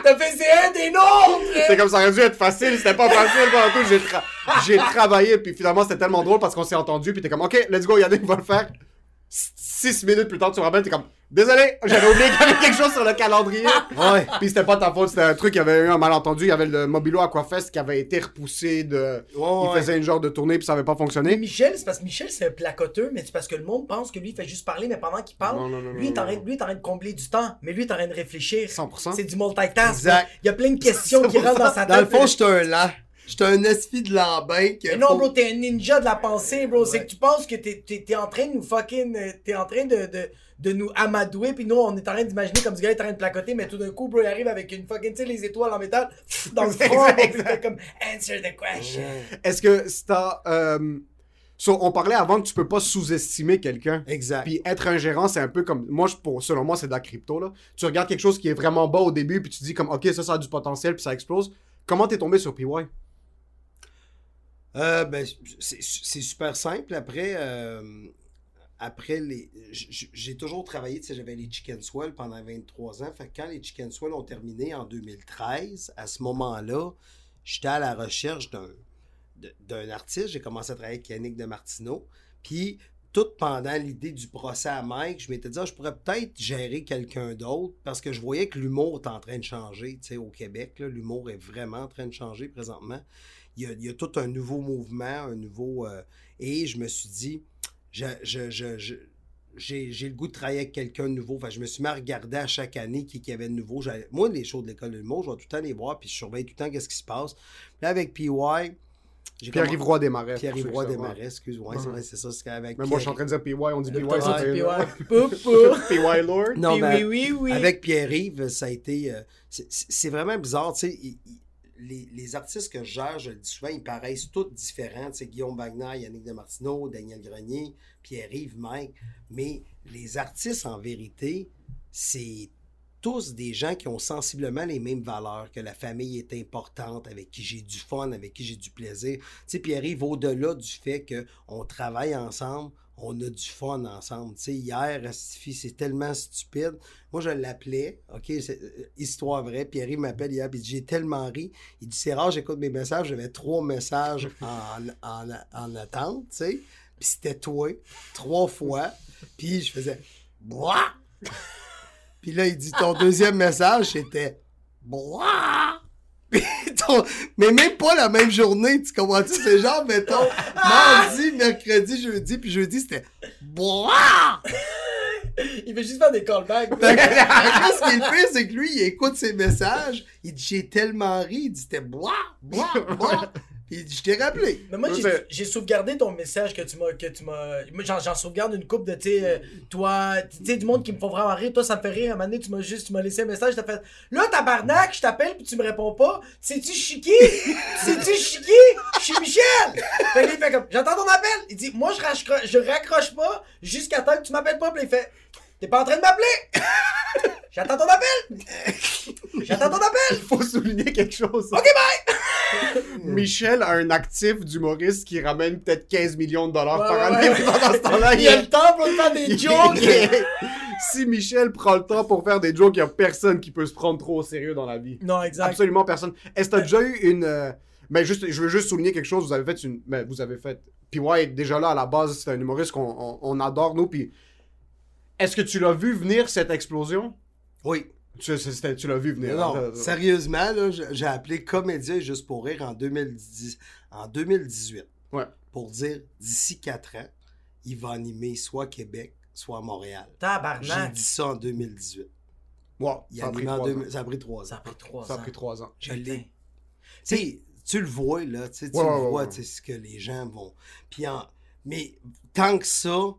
T'as fait, c'est un des nôtres! C'est comme ça aurait dû être facile, c'était pas facile pendant tout. J'ai, tra- j'ai travaillé, puis finalement c'était tellement drôle parce qu'on s'est entendu, puis t'es comme, ok, let's go, Yannick va le faire. Six minutes plus tard, tu me rappelles, t'es comme, désolé, j'avais oublié qu'il y avait quelque chose sur le calendrier. Ouais. Puis c'était pas ta faute, c'était un truc, il y avait eu un malentendu, il y avait le Mobilo Aquafest qui avait été repoussé de. Ouais, il faisait une genre de tournée, puis ça avait pas Mais fonctionné. Michel, c'est parce que Michel, c'est un placoteux, mais c'est parce que le monde pense que lui, il fait juste parler, mais pendant qu'il parle, Non, non, non, lui, il est lui, il est en train de combler du temps, mais lui, il est en train de réfléchir. 100%. C'est du multitask. Exact. Il y a plein de questions qui rentrent dans sa tête. Dans le fond, j'étais un lent. J'étais un espi de lambin. que Mais non, faut- bro, t'es un ninja de la pensée, bro. C'est que tu penses que t'es, t'es, t'es en train de nous fucking. euh, T'es en train de, de, de nous amadouer, puis nous, on est en train d'imaginer comme ce gars est en train de placoter, mais tout d'un coup, bro, il arrive avec une fucking, tu sais, les étoiles en métal, dans le front, t'es comme, answer the question. Est-ce que c'est ta. euh, so, on parlait avant que tu peux pas sous-estimer quelqu'un. Exact. Puis être un gérant, c'est un peu comme. Moi, je- pour, selon moi, c'est de la crypto. Là. Tu regardes quelque chose qui est vraiment bas au début, puis tu te dis, comme, ok, ça, ça a du potentiel, puis ça explose. Comment t'es tombé sur PY Euh, ben, c'est c'est super simple. Après, euh, après les. J'ai toujours travaillé, tu sais, j'avais les Chicken Swell pendant 23 ans. Fait que quand les Chicken Swell ont terminé en 2013, à ce moment-là, j'étais à la recherche d'un artiste. J'ai commencé à travailler avec Yannick de Martineau. Puis, tout pendant l'idée du procès à Mike, je m'étais dit, Ah, je pourrais peut-être gérer quelqu'un d'autre parce que je voyais que l'humour est en train de changer, tu sais, au Québec. L'humour est vraiment en train de changer présentement. Il y a, il y a tout un nouveau mouvement, un nouveau... euh, et je me suis dit, je, je- je- je- j'ai, j'ai le goût de travailler avec quelqu'un de nouveau. Enfin, je me suis mis à regarder à chaque année qui, qui avait de nouveau. J'allais- Moi, les shows de l'école de l'humour, je vais tout le temps les voir, puis je surveille tout le temps qu'est-ce qui se passe. Puis là, avec PY, j'ai Pierre-Yves Roy Desmarais. Pierre pour ceux qui Roy. Desmarais, excuse-moi, c'est ça, c'est avec Mais moi, je suis en train de dire PY, on dit PY. C'est PY. PY Lord. Non, Oui, mais oui, oui, oui. Avec Pierre-Yves, ça a été. euh, c'est- c'est c'est vraiment bizarre, tu sais. il- il- Les, les artistes que je gère, je le dis souvent, ils paraissent tous différents. Sais, Guillaume Wagner, Yannick Demartino, Daniel Grenier, Pierre-Yves, Mike. Mais les artistes, en vérité, c'est tous des gens qui ont sensiblement les mêmes valeurs, que la famille est importante, avec qui j'ai du fun, avec qui j'ai du plaisir. Tu sais, Pierre-Yves, au-delà du fait qu'on travaille ensemble, on a du fun ensemble. Tu sais, hier, c'est tellement stupide. Moi, je l'appelais, OK, euh, histoire vraie. Pierre-Yves m'appelle hier, puis j'ai tellement ri. Il dit, c'est rare, j'écoute mes messages. J'avais trois messages en, en, en attente, tu sais. Puis c'était toi, trois fois. Puis je faisais, bois. Puis là, il dit, ton deuxième message, c'était, bois. Mais même pas la même journée, tu comprends-tu? C'est genre, mettons, mardi, mercredi, jeudi, puis jeudi, c'était bois! Il veut juste faire des callbacks. Fait ce qui est le pire, c'est que lui, il écoute ses messages, il dit j'ai tellement ri, il dit c'était bois, bois, bois. Puis il dit, je t'ai rappelé. Mais moi, j'ai- sauvegardé ton message que tu m'as. que tu m'as. J'en, j'en sauvegarde une coupe de, tu sais, euh, toi, tu sais, du monde qui me font vraiment rire. Toi, ça me fait rire. À un moment donné, tu m'as juste, tu m'as laissé un message, t'as fait. Là, tabarnak, je t'appelle, puis tu me réponds pas. Sais-tu, je suis qui? Sais-tu, je suis qui? Je suis Michel! Fait il fait comme, j'entends ton appel. Il dit, moi, je, raccroche- je raccroche pas jusqu'à temps que tu m'appelles pas. Puis il fait, t'es pas en train de m'appeler? J'attends ton appel! J'attends ton appel! Il faut souligner quelque chose. Ok, bye! Michel a un actif d'humoriste qui ramène peut-être 15 millions de dollars Ouais, par année. ouais. Pendant ce temps-là, Il y a le temps pour faire des il- jokes! il- si Michel prend le temps pour faire des jokes, il n'y a personne qui peut se prendre trop au sérieux dans la vie. Non, exact. Absolument personne. Est-ce que t'as déjà eu une. euh, Mais juste, je veux juste souligner quelque chose. Vous avez fait une. Mais vous avez fait. Puis ouais, déjà là, à la base, c'est un humoriste qu'on on, on adore, nous. Puis. Est-ce que tu l'as vu venir, cette explosion? Oui. Tu, l'as vu venir. Non, hein, ça- sérieusement, là, j'ai j'ai appelé Comédien juste pour rire en, 2010, en 2018 Ouais. pour dire d'ici 4 ans, il va animer soit Québec, soit Montréal. J'ai Tabarnak. dit ça en 2018. Wow, Il ça a a pris animé en trois ans. 2000 Ça a pris 3 Ça ans. a pris trois Ça a ans. pris trois ans. Je l'ai. Tu le vois, là, tu sais, tu Ouais, le ouais, vois, ouais, tu sais, ce que les gens vont. Puis en... Mais tant que ça,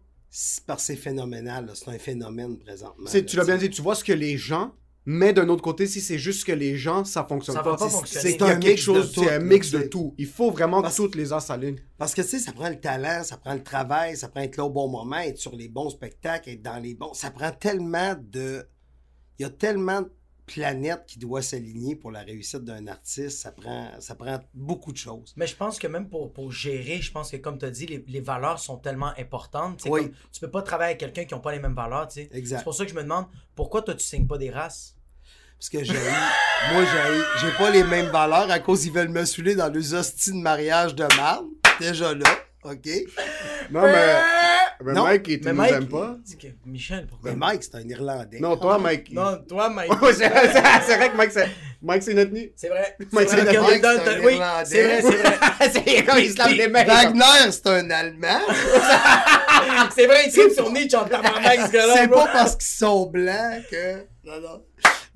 parce que c'est phénoménal, là, c'est un phénomène présentement. C'est- là, tu l'as bien dit, tu vois ce que les gens, mais d'un autre côté, si c'est juste que les gens, ça fonctionne Ça pas. va pas C'est- fonctionner. C'est C'est un quelque mix de chose, tout, c'est un mix de tout. Il faut vraiment Parce- que toutes les as s'alignent. Parce que, tu sais, ça prend le talent, ça prend le travail, ça prend être là au bon moment, être sur les bons spectacles, être dans les bons. Ça prend tellement de. Il y a tellement de planètes qui doivent s'aligner pour la réussite d'un artiste. Ça prend, ça prend beaucoup de choses. Mais je pense que même pour, pour gérer, je pense que comme tu as dit, les, les valeurs sont tellement importantes. Oui. comme- tu peux pas travailler avec quelqu'un qui n'a pas les mêmes valeurs. tu sais. Exact. C'est pour ça que je me demande pourquoi toi tu signes pas des races? Parce que j'ai moi, j'ai j'ai pas les mêmes valeurs à cause ils veulent me saouler dans les hosties de mariage de marde. Déjà là, OK? Non, mais, mais Non, Mike, il te Mais nous Mike, aime pas. il dit que- Michel, pourquoi? Mais Mike, c'est un Irlandais. Non, toi, Mike. il- Non, toi, Mike. Ouais, c'est vrai que Mike, c'est Mike, c'est notre nid. C'est vrai. Mike, vrai c'est que Mike, les deux, c'est un t'as- Oui, Irlandais. c'est vrai, c'est vrai. c'est comme il se lave les mains. Wagner, c'est un Allemand. c'est vrai, il tripe sur Nietzsche en tabarnak, ce gars-là. C'est bro. pas parce qu'ils sont blancs que. Non, non.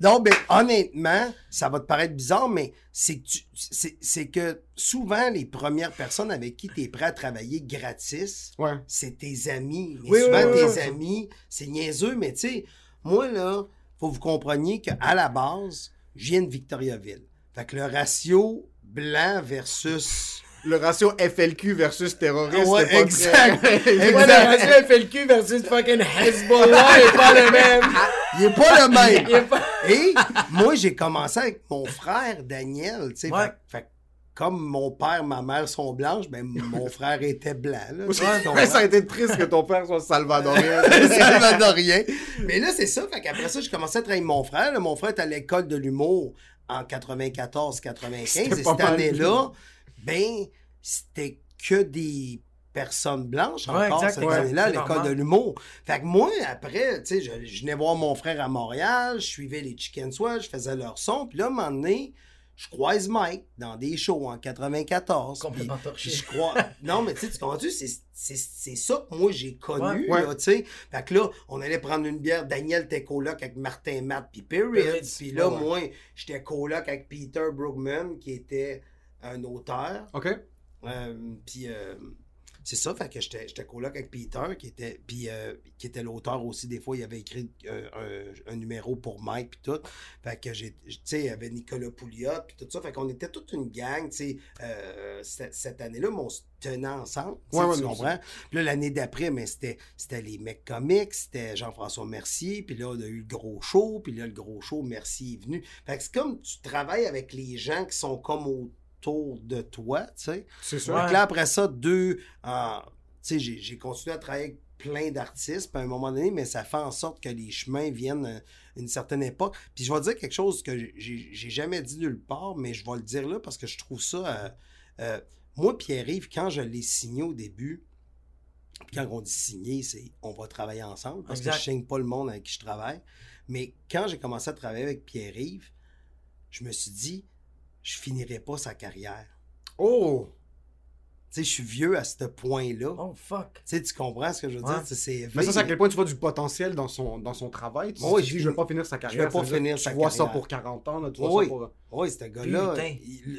Non, mais honnêtement, ça va te paraître bizarre, mais c'est que, tu- c'est, c'est que souvent, les premières personnes avec qui tu es prêt à travailler gratis, Ouais. c'est tes amis. Mais Oui, souvent, oui, oui, tes amis, c'est niaiseux, mais tu sais, moi, là, faut que vous compreniez qu'à la base, je viens de Victoriaville. Fait que le ratio blanc versus. Le ratio FLQ versus terroriste, Ouais, exact. Ouais, le ratio FLQ versus fucking Hezbollah est pas le même. Il est pas le même. Il est pas- Et moi, j'ai commencé avec mon frère Daniel. tu sais, Ouais. fait- comme mon père, ma mère sont blanches, ben mon frère était blanc. Là? Ouais, ça a été triste que ton père soit salvadorien. Salvadorien. Mais là, c'est ça. Fait qu'après ça, j'ai commencé à travailler avec mon frère. Là, mon frère est à l'école de l'humour en 94-95. C'était Et cette année-là, ben, c'était que des personnes blanches Ouais, encore exact, cette ouais, année-là l'école de l'humour. Fait que moi, après, tu sais, je, je venais voir mon frère à Montréal, je suivais les Chicken Swell, je faisais leur son. Puis là, à un moment donné, je croise Mike dans des shows en 94. Complètement puis- torché. je crois. Non, mais tu sais, tu comprends-tu? C'est, c'est, c'est ça que moi j'ai connu, Ouais. là, tu sais. Fait que là, on allait prendre une bière. Daniel était coloc avec Martin Matt puis Perry. Puis là, ouais, ouais. moi, j'étais coloc avec Peter Brugman, qui était un auteur. OK. Euh, puis euh, c'est ça, fait que j'étais coloc avec Peter, qui était, puis, euh, qui était l'auteur aussi. Des fois, il avait écrit un, un numéro pour Mike, puis tout. Fait que j'ai, tu sais, il y avait Nicolas Pouliot, puis tout ça. Fait qu'on était toute une gang, tu sais. cette, cette année-là, mais on se tenait ensemble, Ouais, ouais, tu nous comprends? Puis là, l'année d'après, mais c'était, c'était les mecs comiques, c'était Jean-François Mercier, puis là, on a eu le gros show, puis là, le gros show, Mercier est venu. Fait que c'est comme tu travailles avec les gens qui sont comme autour de toi, tu sais. C'est ça. que là, après ça, deux, euh, tu sais, j'ai, continué à travailler avec plein d'artistes, puis à un moment donné, mais ça fait en sorte que les chemins viennent à une certaine époque. Puis je vais dire quelque chose que j'ai, jamais dit nulle part, mais je vais le dire là parce que je trouve ça. euh, euh, moi, Pierre-Yves, quand je l'ai signé au début, puis quand on dit signer, c'est on va travailler ensemble parce Exact. que je signe pas le monde avec qui je travaille. Mais quand j'ai commencé à travailler avec Pierre-Yves, je me suis dit, je finirai pas sa carrière. Oh! sais, je suis vieux à ce point-là. Oh, fuck. Tu sais, tu comprends ce que je veux Ouais. dire? C'est- Mais ça, c'est à quel point tu vois du potentiel dans son, dans son travail? Tu, Oui, tu dis, je- je vais pas finir sa carrière. vais pas ça finir sa Tu vois ça carrière. pour 40 ans, là, tu vois Oui, ça pour... oui, ce gars-là,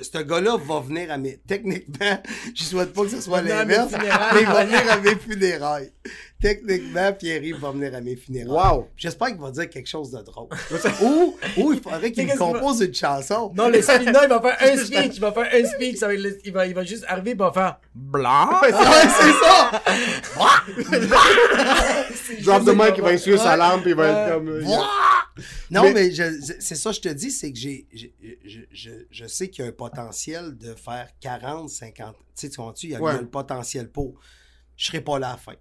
ce gars-là va venir à mes... Techniquement, je souhaite pas que ce soit l'inverse, funérailles. mais il va venir à mes funérailles. Techniquement, Pierre-Yves va venir à mes funérailles. Wow! J'espère qu'il va dire quelque chose de drôle. ou, ou il faudrait qu'il compose une chanson. Non, le speech, non, il va faire un speech. Il va faire un speech. Ça va être le- il, va, il va juste arriver et il va faire blanc. Ouais, c'est ça! Drop the mic, il va essuyer sa lampe, il va être comme... Non, Mais- c'est ça, je te dis, c'est que j'ai, je, je, je sais qu'il y a un potentiel de faire 40, 50. Tu sais, tu comprends-tu? Il y a, Ouais. le potentiel pour. Je serai pas là à la fin.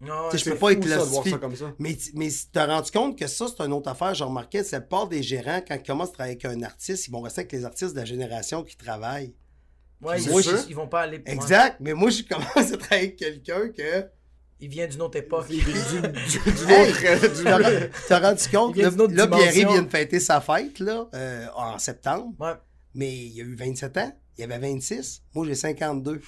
Non, je peux pas être classifié. Mais, mais tu t'as rendu compte que ça, c'est une autre affaire. J'ai remarqué, c'est la plupart des gérants, quand ils commencent à travailler avec un artiste, ils vont rester avec les artistes de la génération qui travaillent. Ouais, ils, vont pas aller. ouais. Exact. Mais moi, je commence à travailler avec quelqu'un que. Il vient d'une autre époque. Du, du, du Hey! autre... T'as rendu compte? Il vient Là, d'une Pierre vient de fêter sa fête, là, euh, en septembre. Ouais. Mais il a eu 27 ans. Il avait 26. Moi, j'ai 52.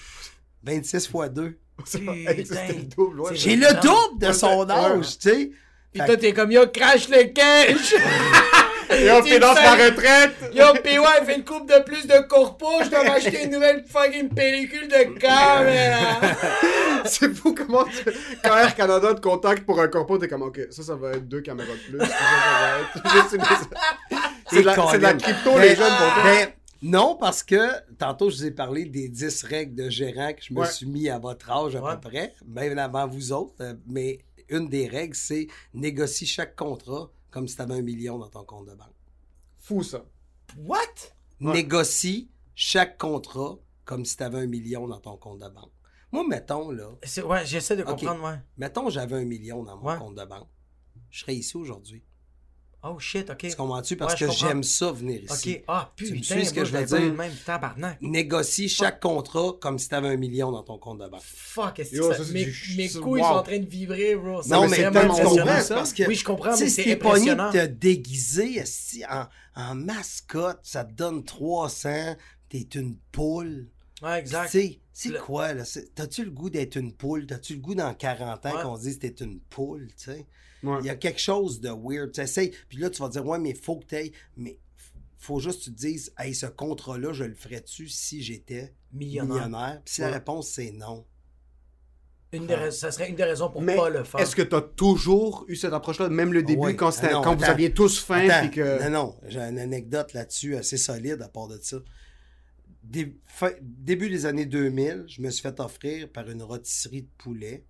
26 fois 2. C'est pas- Putain. hey, c'était le double, ouais. C'est J'ai le double de son âge, tu sais. Pis toi, t'es comme, yo, crash le cash! Et on Tu finance la retraite! Yo, PY, fait une coupe de plus de corpo, je dois m'acheter une nouvelle fucking pellicule de caméra! C'est fou comment tu... quand Air Canada te contacte pour un corpo, t'es comme ok, ça, ça va être deux caméras de plus. Ça, ça va être juste une- C'est de, la- c'est de la crypto, les Ben, jeunes pour ben, non, parce que tantôt, je vous ai parlé des 10 règles de gérant que je me Ouais. suis mis à votre âge à Ouais. peu près, même avant vous autres. euh, Mais une des règles, c'est négocier chaque contrat comme si tu avais un million dans ton compte de banque. Fou, ça. What? Ouais. Négocie chaque contrat comme si tu avais un million dans ton compte de banque. Moi, mettons, là, Ouais, j'essaie de comprendre, ouais. mettons, j'avais un million dans mon Ouais. compte de banque. Je serais ici aujourd'hui. Oh shit, ok. Tu comprends-tu? Parce Ouais, que j'aime ça venir ici. Ok, ah Tu me putain, suis ce que je veux dire? même tabarnak. Négocie chaque contrat comme si tu avais un million dans ton compte de banque. Fuck, est-ce que ça- ça, mes, du- mes couilles wow. sont en train de vibrer, bro. Non, mais c'est tellement comprends, ça. parce que Oui, je comprends, tu mais si c'est impressionnant. de te déguiser en, en mascotte, ça te donne 300, t'es une poule. Ouais, Tu exact. sais, c'est Le- quoi, là? T'as-tu le goût d'être une poule? T'as-tu le goût dans 40 ans Ouais. qu'on dise que t'es une poule, tu sais? Ouais. Il y a quelque chose de weird. Tu essayes, puis là, tu vas dire, ouais, mais faut que t'ailles. Mais faut juste que tu te dises, hey, ce contrat-là, je le ferais-tu si j'étais Millionnaire. millionnaire? Puis si la réponse, c'est non. Une des rais- ça serait une des raisons pour Mais pas le faire. est-ce que t'as toujours eu cette approche-là, même le début, Ouais. quand, c'était- Ah non, quand vous aviez tous faim, Attends, que... Non, non, j'ai une anecdote là-dessus assez solide à part de ça. Dé- fin- début des années 2000, je me suis fait offrir par une rôtisserie de poulet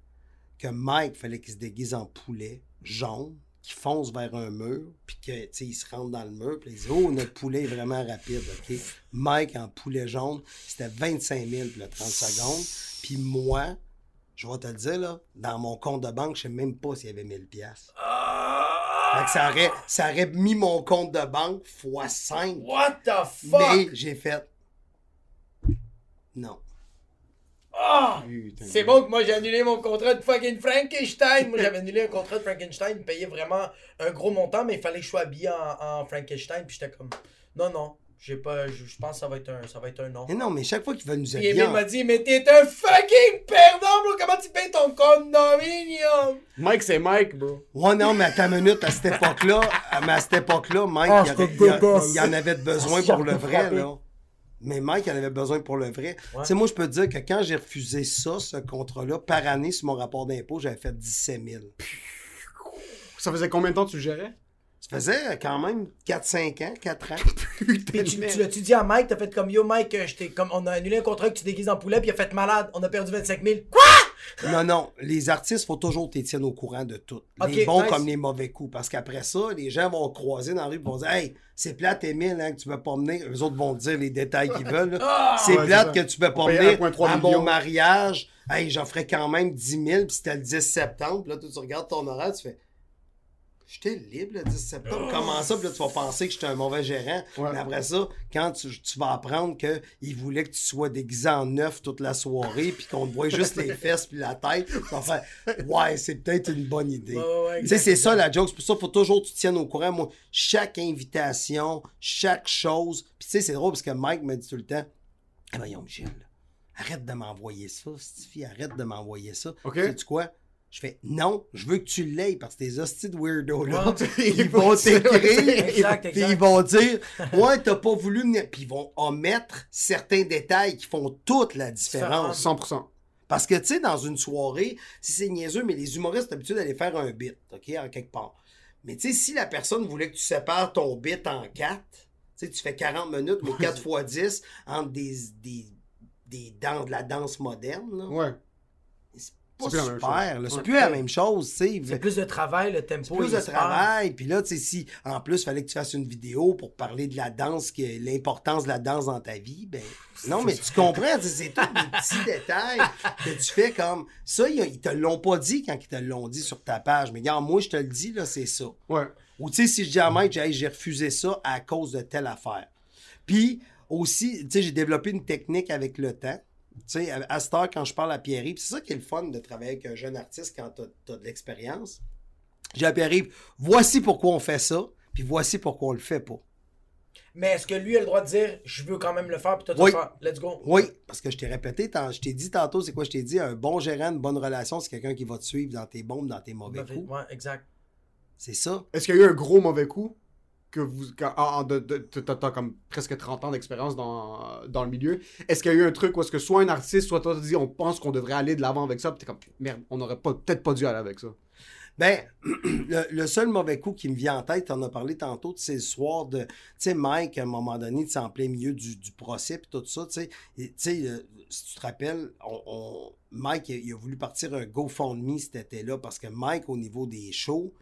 que Mike fallait qu'il se déguise en poulet jaune, qui fonce vers un mur, puis que, tu sais, il se rentre dans le mur, puis il dit Oh, notre poulet est vraiment rapide, OK? Mike en poulet jaune, c'était 25 000 pour le 30 secondes. Puis moi, je vais te le dire, là, dans mon compte de banque, je sais même pas s'il y avait 1000 pièces. Fait que ça aurait, ça aurait mis mon compte de banque x 5. What the fuck? Mais j'ai fait. Non. Ah! Putain. C'est bon que moi j'ai annulé mon contrat de fucking Frankenstein. Moi j'avais annulé un contrat de Frankenstein, il me payait vraiment un gros montant, mais il fallait que je sois habillé en, en Frankenstein. Puis j'étais comme, non, non, j'ai pas, je, je pense que ça va être un, ça va être un non. Mais non, mais chaque fois qu'il veut nous Puis habiller. Emile en- m'a dit, mais t'es un fucking perdant, bro. Comment tu payes ton condominium? Mike, c'est Mike, bro. Ouais, non, mais à ta minute, à cette époque-là, mais à cette époque-là, Mike, Ah, il, il il en avait besoin Ah, pour le vrai, frappé. là. Mais Mike, en avait besoin pour le vrai. Tu sais, moi, je peux te dire que quand j'ai refusé ça, ce contrat-là, par année, sur mon rapport d'impôt, j'avais fait 17 000. Ça faisait combien de temps que tu le gérais? Ça faisait quand même 4-5 ans, 4 ans. Puis tu, tu l'as-tu dit à Mike, t'as fait comme yo Mike, euh, j'étais comme on a annulé un contrat que tu déguises en poulet, puis il a fait malade, on a perdu 25 000. Quoi? Non, non, les artistes, faut toujours que tu tiennes au courant de tout. Les bons nice. comme les mauvais coups. Parce qu'après ça, les gens vont croiser dans la rue et vont dire Hey, c'est plate, Émile, hein, que tu peux pas venir. Eux autres vont te dire les détails qu'ils veulent. là. c'est Ouais, plate que tu peux pas 1,3 à mon mariage. Hey, j'offrais quand même 10 000, puis c'était le 10 septembre. Puis là, tu regardes ton horaire, tu fais J'étais libre le 10 septembre. Comment ça? Puis là, tu vas penser que j'étais un mauvais gérant? Ouais. Mais après ça, quand tu, tu vas apprendre qu'il voulait que tu sois déguisé en neuf toute la soirée, puis qu'on te voit juste les fesses puis la tête, tu vas faire Ouais, c'est peut-être une bonne idée. Ouais, tu sais, c'est ça la joke. C'est pour ça qu'il faut toujours que tu tiennes au courant. Moi, chaque invitation, chaque chose. Puis tu sais, c'est drôle parce que Mike me dit tout le temps Ah, voyons, Michel. arrête de m'envoyer ça, Stifi, arrête de m'envoyer ça. Ok. Sais-tu quoi? Je fais, non, je veux que tu l'aies parce que tes hosties de weirdos-là, Ouais. ils vont t'écrire, exact. ils vont dire, ouais, t'as pas voulu me... Puis ils vont omettre certains détails qui font toute la différence. 100%. Parce que, tu sais, dans une soirée, si c'est niaiseux, mais les humoristes ont l'habitude d'aller faire un bit, OK, en quelque part. Mais tu sais, si la personne voulait que tu sépares ton bit en quatre, tu sais, tu fais 40 minutes, mais 4 fois 10 entre des, des, des danses, de la danse moderne, là. Ouais. C'est pas C'est plus la même super. C'est plus la même chose, tu sais. C'est plus de travail, le tempo. plus de travail. Puis là, tu sais, si en plus, il fallait que tu fasses une vidéo pour parler de la danse, que l'importance de la danse dans ta vie, ben non, mais tu comprends, c'est tous des petits détails que tu fais comme ça. Ils, te l'ont pas dit quand ils te l'ont dit sur ta page. Mais regarde, moi, je te le dis, là, c'est ça. Ouais. Ou tu sais, si je dis à Mike, j'ai refusé ça à cause de telle affaire. Puis aussi, tu sais, j'ai développé une technique avec le temps. Tu sais, à, à cette heure, quand je parle à Pierre-Yves, c'est ça qui est le fun de travailler avec un jeune artiste quand tu as de l'expérience. J'ai à Pierre-Yves, voici pourquoi on fait ça, puis voici pourquoi on le fait pas. Mais est-ce que lui a le droit de dire je veux quand même le faire puis toi tu Oui. faire let's go? Oui, parce que je t'ai répété, je t'ai dit tantôt, c'est quoi je t'ai dit, un bon gérant, une bonne relation, c'est quelqu'un qui va te suivre dans tes bombes, dans tes mauvais coups. Ouais, exact. C'est ça. Est-ce qu'il y a eu un gros mauvais coup? Que vous de- de- t'as comme presque 30 ans d'expérience dans, dans le milieu. Est-ce qu'il y a eu un truc où est-ce que soit un artiste, soit toi tu dis on pense qu'on devrait aller de l'avant avec ça, puis t'es comme merde, on aurait pas peut-être pas dû aller avec ça. Ben, le, seul mauvais coup qui me vient en tête, on a parlé tantôt, c'est le soir de. Tu sais, Mike, à un moment donné, en plein milieu du, du procès, puis tout ça, tu sais. euh, si tu te rappelles, Mike, il a, il a voulu partir un GoFundMe cet été-là, parce que Mike, au niveau des shows,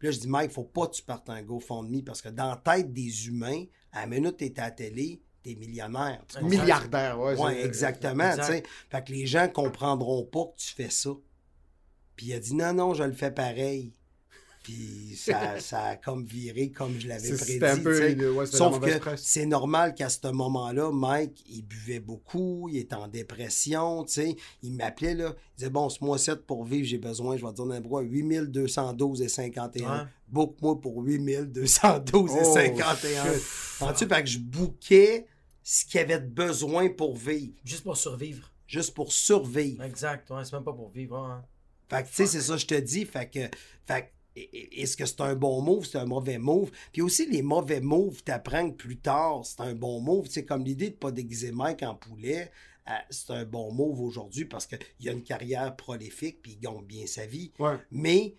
puis là, je dis, Mike, faut pas que tu partes un GoFundMe, parce que dans la tête des humains, à la minute que t'es à la télé, t'es millionnaire. tu? Milliardaire, ouais. Oui, c'est- exactement. exact. tu. Fait que les gens comprendront pas que tu fais ça. Puis il a dit non, non, je le fais pareil. Puis ça, ça a comme viré comme je l'avais C'est- prédit. c'était un peu- ouais, Sauf que presse. c'est normal qu'à ce moment-là, Mike, il buvait beaucoup, il était en dépression, tu sais. Il m'appelait, là. Il disait, bon, ce mois-ci, pour vivre, j'ai besoin, je vais te dire n'importe quoi, 8212 et 51. Ouais. Book-moi pour 8212 et Oh, 51. shit. Entends-tu? Fait que je bouquais ce qu'il y avait de besoin pour vivre Juste pour survivre. juste pour survivre. Exact. Ouais, c'est même pas pour vivre. hein. Fait que, tu sais, c'est ça que je te dis. Fait que, fait que, est-ce que c'est un bon move, c'est un mauvais move? Puis aussi, les mauvais moves, t'apprends que plus tard, c'est un bon move. Sais, comme l'idée de pas déguiser Mike en poulet, euh, c'est un bon move aujourd'hui parce qu'il a une carrière prolifique puis il gagne bien sa vie. Ouais. Mais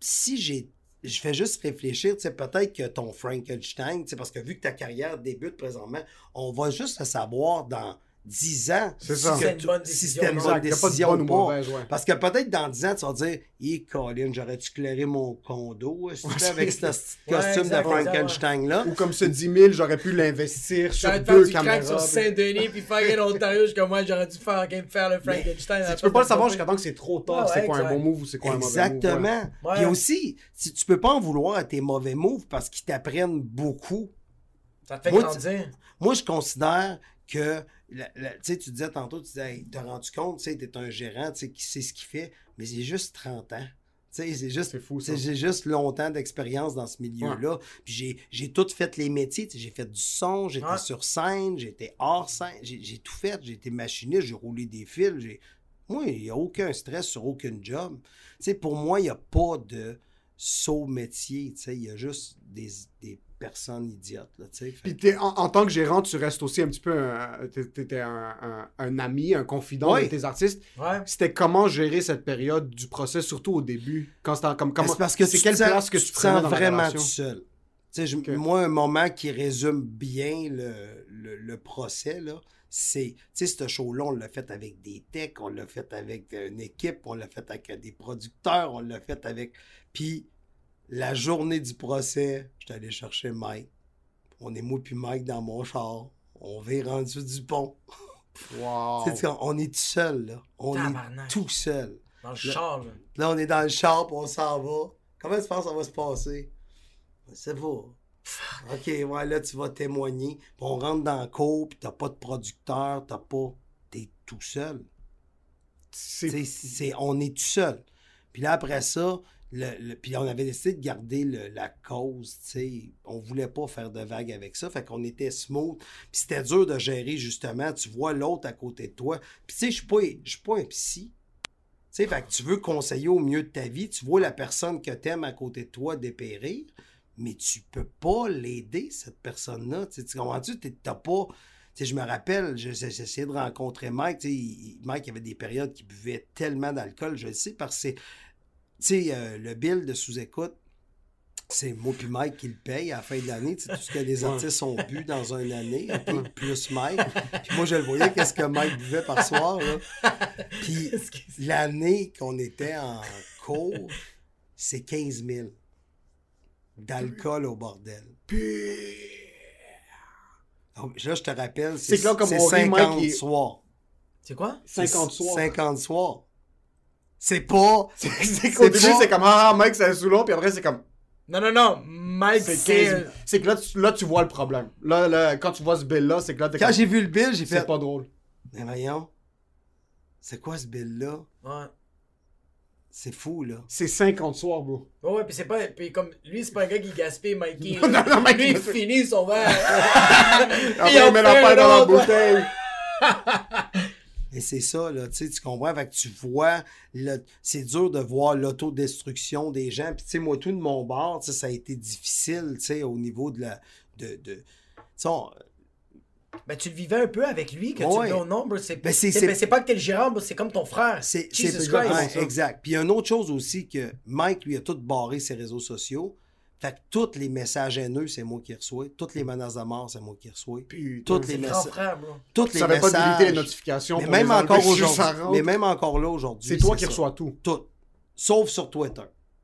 si j'ai. Je fais juste réfléchir, tu sais, peut-être que ton Frankenstein, parce que vu que ta carrière débute présentement, on va juste le savoir dans 10 ans. C'est si ça. C'est une tu- bonne si décision, c'était une bonne a pas de décision bonne ou mauvaise, ouais. Parce que peut-être dans 10 ans, tu vas dire, hé, Colin, j'aurais-tu clairé mon condo est-ce que avec ce petit Ouais, costume exact, de Frankenstein-là? Ou comme ce 10 000, j'aurais pu l'investir sur J'aurais faire deux caméras. sur Saint-Denis puis fucking Ontario jusqu'à moi j'aurais dû faire, faire le Frankenstein. Tu peux pas le savoir jusqu'à temps que c'est trop tard, Ouais, c'est quoi un bon move ou c'est quoi un mauvais move. ouais. Exactement. Ouais. Puis aussi, si tu peux pas en vouloir à tes mauvais moves parce qu'ils t'apprennent beaucoup. Ça te fait grandir. Moi, je considère que, la- la- tu sais, tu disais tantôt, tu disais, hey, t'as rendu compte, tu sais, t'es un gérant, tu sais, qui sait ce qu'il fait, mais c'est juste 30 ans. C'est juste, j'ai juste longtemps d'expérience dans ce milieu-là. Puis j'ai, j'ai tout fait les métiers. J'ai fait du son, j'étais Ouais. sur scène, j'étais hors scène, j'ai, j'ai tout fait. J'ai été machiniste, j'ai roulé des fils. J'ai... Moi, il n'y a aucun stress sur aucun job. Pour moi, il n'y a pas de saut métier. Il y a juste des, des personnes idiotes. Là, tu sais. Fait Puis t'es- en, en tant que gérant, tu restes aussi un petit peu un, t'es- un, un- un ami, un confident Ouais. de tes artistes. Ouais. C'était comment gérer cette période du procès, surtout au début, quand c'était comme comment c'est parce que c'est quelle sens- place que tu dans la vraiment tout seul. Tu sais, je-. Moi, un moment qui résume bien le, le, le procès, là, c'est, tu sais, ce show-là, on l'a fait avec des techs, on l'a fait avec une équipe, on l'a fait avec des producteurs, on l'a fait avec... Puis, la journée du procès, j'étais allé chercher Mike. On est moi puis Mike dans mon char. On va rendu du pont. Wow. On- est tout seul, là. On Tabarnak. est tout seul. Dans le char, là. Là, on est dans le char, puis on s'en va. Comment tu penses que ça va se passer? Sais pas. OK, ouais, là, tu vas témoigner. Puis on rentre dans le cours, puis t'as pas de producteur, t'as pas... T'es tout seul. C'est Tu sais, c'est- on est tout seul. Puis là, après ça, le- puis on avait décidé de garder la cause, tu sais. On voulait pas faire de vagues avec ça. Fait qu'on était smooth. Puis c'était dur de gérer, justement. Tu vois l'autre à côté de toi. Puis tu sais, je suis pas, pas un psy. Tu sais, fait que tu veux conseiller au mieux de ta vie. Tu vois la personne que t'aimes à côté de toi dépérir, mais tu peux pas l'aider, cette personne-là. Tu comprends-tu? T'as pas... Tu je me rappelle, je- j'ai j'ai essayé de rencontrer Mike. il- Mike avait des périodes qu'il buvait tellement d'alcool, je le sais, parce que sais, euh, le bill de sous-écoute, c'est moi puis Mike qui le paye à la fin de l'année. Tu sais, tout ce que les artistes ont bu dans une année, ok, plus Mike. Puis moi, je le voyais, qu'est-ce que Mike buvait par soir. Là. Puis l'année qu'on était en cours, c'est 15 000 d'alcool au bordel. Donc, là, je te rappelle, c'est C'est que là, comme c'est on rit, Mike, 50 il- soirs. C'est quoi? 50 C'est soirs. 50 soirs. C'est pas. C'est qu'au début, pas- c'est comme ah, Mike, c'est sous l'eau, puis après, c'est comme. Non, non, non. Mike, C'est c'est. 15 C'est que là tu, là, tu vois le problème. Là, là, quand tu vois ce bill-là, c'est que là, t'es Quand comme, j'ai vu le bill, j'ai fait. C'est pas drôle. Mais voyons. C'est quoi ce bill-là? Ouais. C'est fou, là. C'est 50 soirs, bro. Ouais, ouais, puis c'est pas. Puis comme. Lui, c'est pas un gars qui gaspille Mikey. Non, non, Mike, lui, il finit son verre. Après, il met la paille un dans la bouteille. Et c'est ça, là, tu tu comprends? Fait que tu vois, le- c'est dur de voir l'autodestruction des gens. Puis, tu sais, moi, tout de mon bord, tu ça a été difficile, tu sais, au niveau de la. De, de, tu sais, on- Ben, tu le vivais un peu avec lui, que tu Ouais. le vis au nombre. C'est Ben, ben, pas que t'es le gérant, c'est comme ton frère. C'est Christ. ouais, exact. Puis il y a une autre chose aussi que Mike, lui, a tout barré ses réseaux sociaux. Fait que tous les messages haineux, c'est moi qui reçois. Toutes les menaces de mort, c'est moi qui reçois. Putain. Toutes les messages. frère. Toutes les savais pas messages. limiter les notifications. Mais pour même les encore ça aujourd'hui. Mais même encore là aujourd'hui. C'est toi qui ça. reçois tout. Tout. Sauf sur Twitter.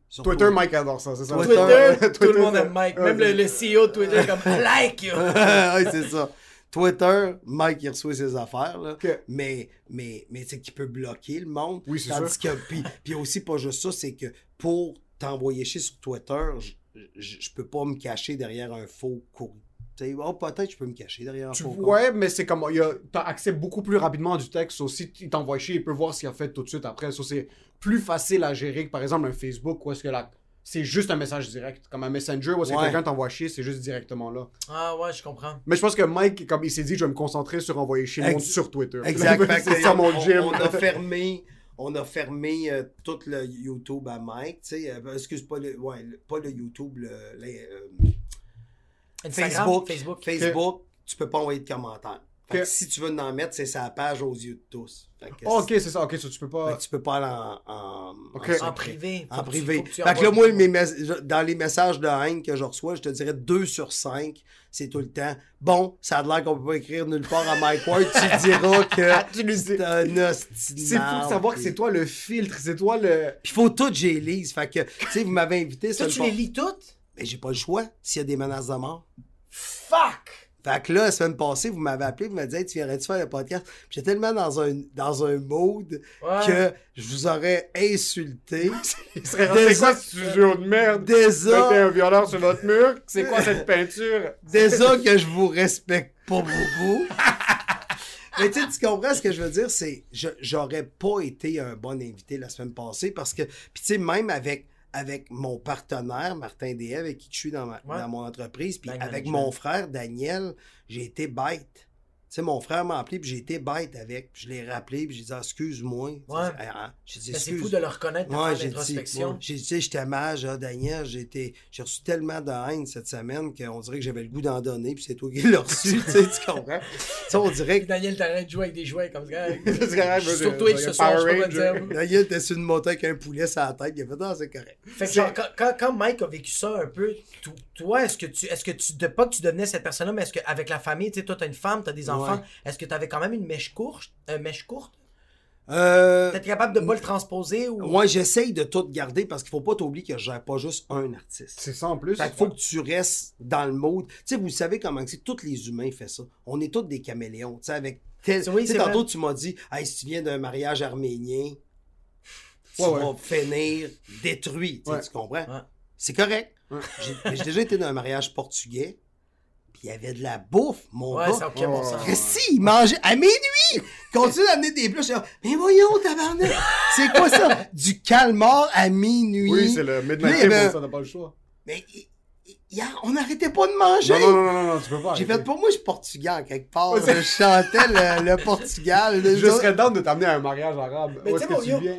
Sur Twitter, Mike adore ça, c'est ça. Twitter, Twitter, tout le monde ça- aime Mike. Même le, CEO de Twitter, comme I like you. oui, c'est ça. Twitter, Mike, il reçoit ses affaires, là. Mais, mais, mais c'est qu'il peut bloquer le monde. Oui, c'est Tandis que, puis, puis aussi, pas juste ça, c'est que pour t'envoyer chier sur Twitter, je, peux pas me cacher derrière un faux courrier. Tu sais, oh, peut-être je peux me cacher derrière un Tu faux ouais, mais c'est comme. il y a- T'as accès beaucoup plus rapidement à du texte aussi. Il t'envoie chier, il peut voir ce qu'il a fait tout de suite après. Ça, c'est plus facile à gérer que par exemple un Facebook où est-ce que là. C'est juste un message direct. Comme un Messenger où est-ce que Ouais. quelqu'un t'envoie chier, c'est juste directement là. Ah ouais, je comprends. Mais je pense que Mike, comme il s'est dit, je vais me concentrer sur envoyer chier le monde sur Twitter. Exact. Fait c'est ça mon on, gym. On a fermé, on a fermé euh, tout le YouTube à Mike. Tu sais, euh, excuse pas le, ouais, le- pas le YouTube, le, les, euh, Instagram, Facebook, Facebook. Facebook, tu peux pas envoyer de commentaires. Fait que Ok. si tu veux en mettre, c'est sa page aux yeux de tous. Oh, ok, c'est ça. Ok, ça, tu peux pas. tu peux pas aller en, en, privé. En privé. tu fait que là, moi, mes mes- dans les messages de haine que je reçois, je te dirais 2 sur 5, c'est tout le temps. Bon, ça a l'air qu'on peut pas écrire nulle part à Mike Ward, tu diras que Tu lui dis- c'est fou de savoir que c'est toi le filtre, c'est toi le. Puis faut tout que j'ai lise. Fait que, tu sais, vous m'avez invité Toi, tu les lis toutes? Mais j'ai pas le choix s'il y a des menaces de mort. Fuck! Fait que là, la semaine passée, vous m'avez appelé, vous m'avez dit, Hey, tu viendrais-tu faire le podcast? J'étais tellement dans un, dans un mood Ouais. que je vous aurais insulté. C'est quoi ce studio de merde? Déjà- Mettez un violeur sur votre mur? C'est quoi cette peinture? Déjà que je vous respecte pas beaucoup. Mais tu comprends ce que je veux dire? C'est, je, j'aurais pas été un bon invité la semaine passée parce que, puis tu sais, même avec, avec mon partenaire, Martin D. avec qui je suis dans, ma- Ouais. dans mon entreprise, puis avec mon frère Daniel, j'ai été bête. Sais, mon frère m'a appelé, puis j'ai été bête avec. Puis je l'ai rappelé, puis j'ai dit, Ah, excuse-moi. Ouais. J'ai dit, Ah, Mais c'est fou de le reconnaître, Ouais, dit, l'introspection. j'ai dit, j'étais mage, Daniel, j'ai reçu tellement de haine cette semaine qu'on dirait que j'avais le goût d'en donner, puis c'est toi qui l'as reçu, tu sais, tu comprends? Ça, on dirait que Daniel, t'arrêtes de jouer avec des jouets comme ça. C'est correct, Je suis moi, sur Twitch je- ce soir, je peux pas dire. Daniel était sur une moto avec un poulet sur la tête, il a fait, ah, c'est correct. Fait que genre, quand, quand, Mike a vécu ça un peu, to- toi, est-ce que tu, est-ce que tu, de pas que tu devenais cette personne-là, mais est-ce qu'avec la famille, tu sais, toi, t'as une femme, t'as des enfants, Ouais. est-ce que t'avais quand même une mèche courte, euh, mèche courte? Euh, T'es capable de pas le transposer ou... moi, j'essaye de tout garder parce qu'il faut pas t'oublier que je gère pas juste un artiste. C'est ça en plus. Fait qu'il faut que tu restes dans le mode. Tu sais, vous savez comment c'est, tous les humains font ça. On est tous des caméléons. Tu sais, avec tel... Oui, tu tantôt, vrai. tu m'as dit, hey, si tu viens d'un mariage arménien, tu Ouais, ouais. vas finir détruit. Tu Ouais. tu comprends? Ouais. C'est correct. J'ai déjà été dans un mariage portugais. Puis il y avait de la bouffe, mon Ouais, gars. aucun bon sens. Christy, il mangeait à minuit! Continue d'amener des plats. Je suis mais voyons, tabarnak! C'est quoi ça? Du calmar à minuit. Oui, c'est le midnight table, ça n'a pas le choix. Mais hier, on n'arrêtait pas de manger. Non, non, non, non, non, tu peux pas. J'ai fait, pour moi, je suis portugais en quelque part. je chantais le, le Portugal. Je serais down de t'amener à un mariage arabe. Mais Où tu sais,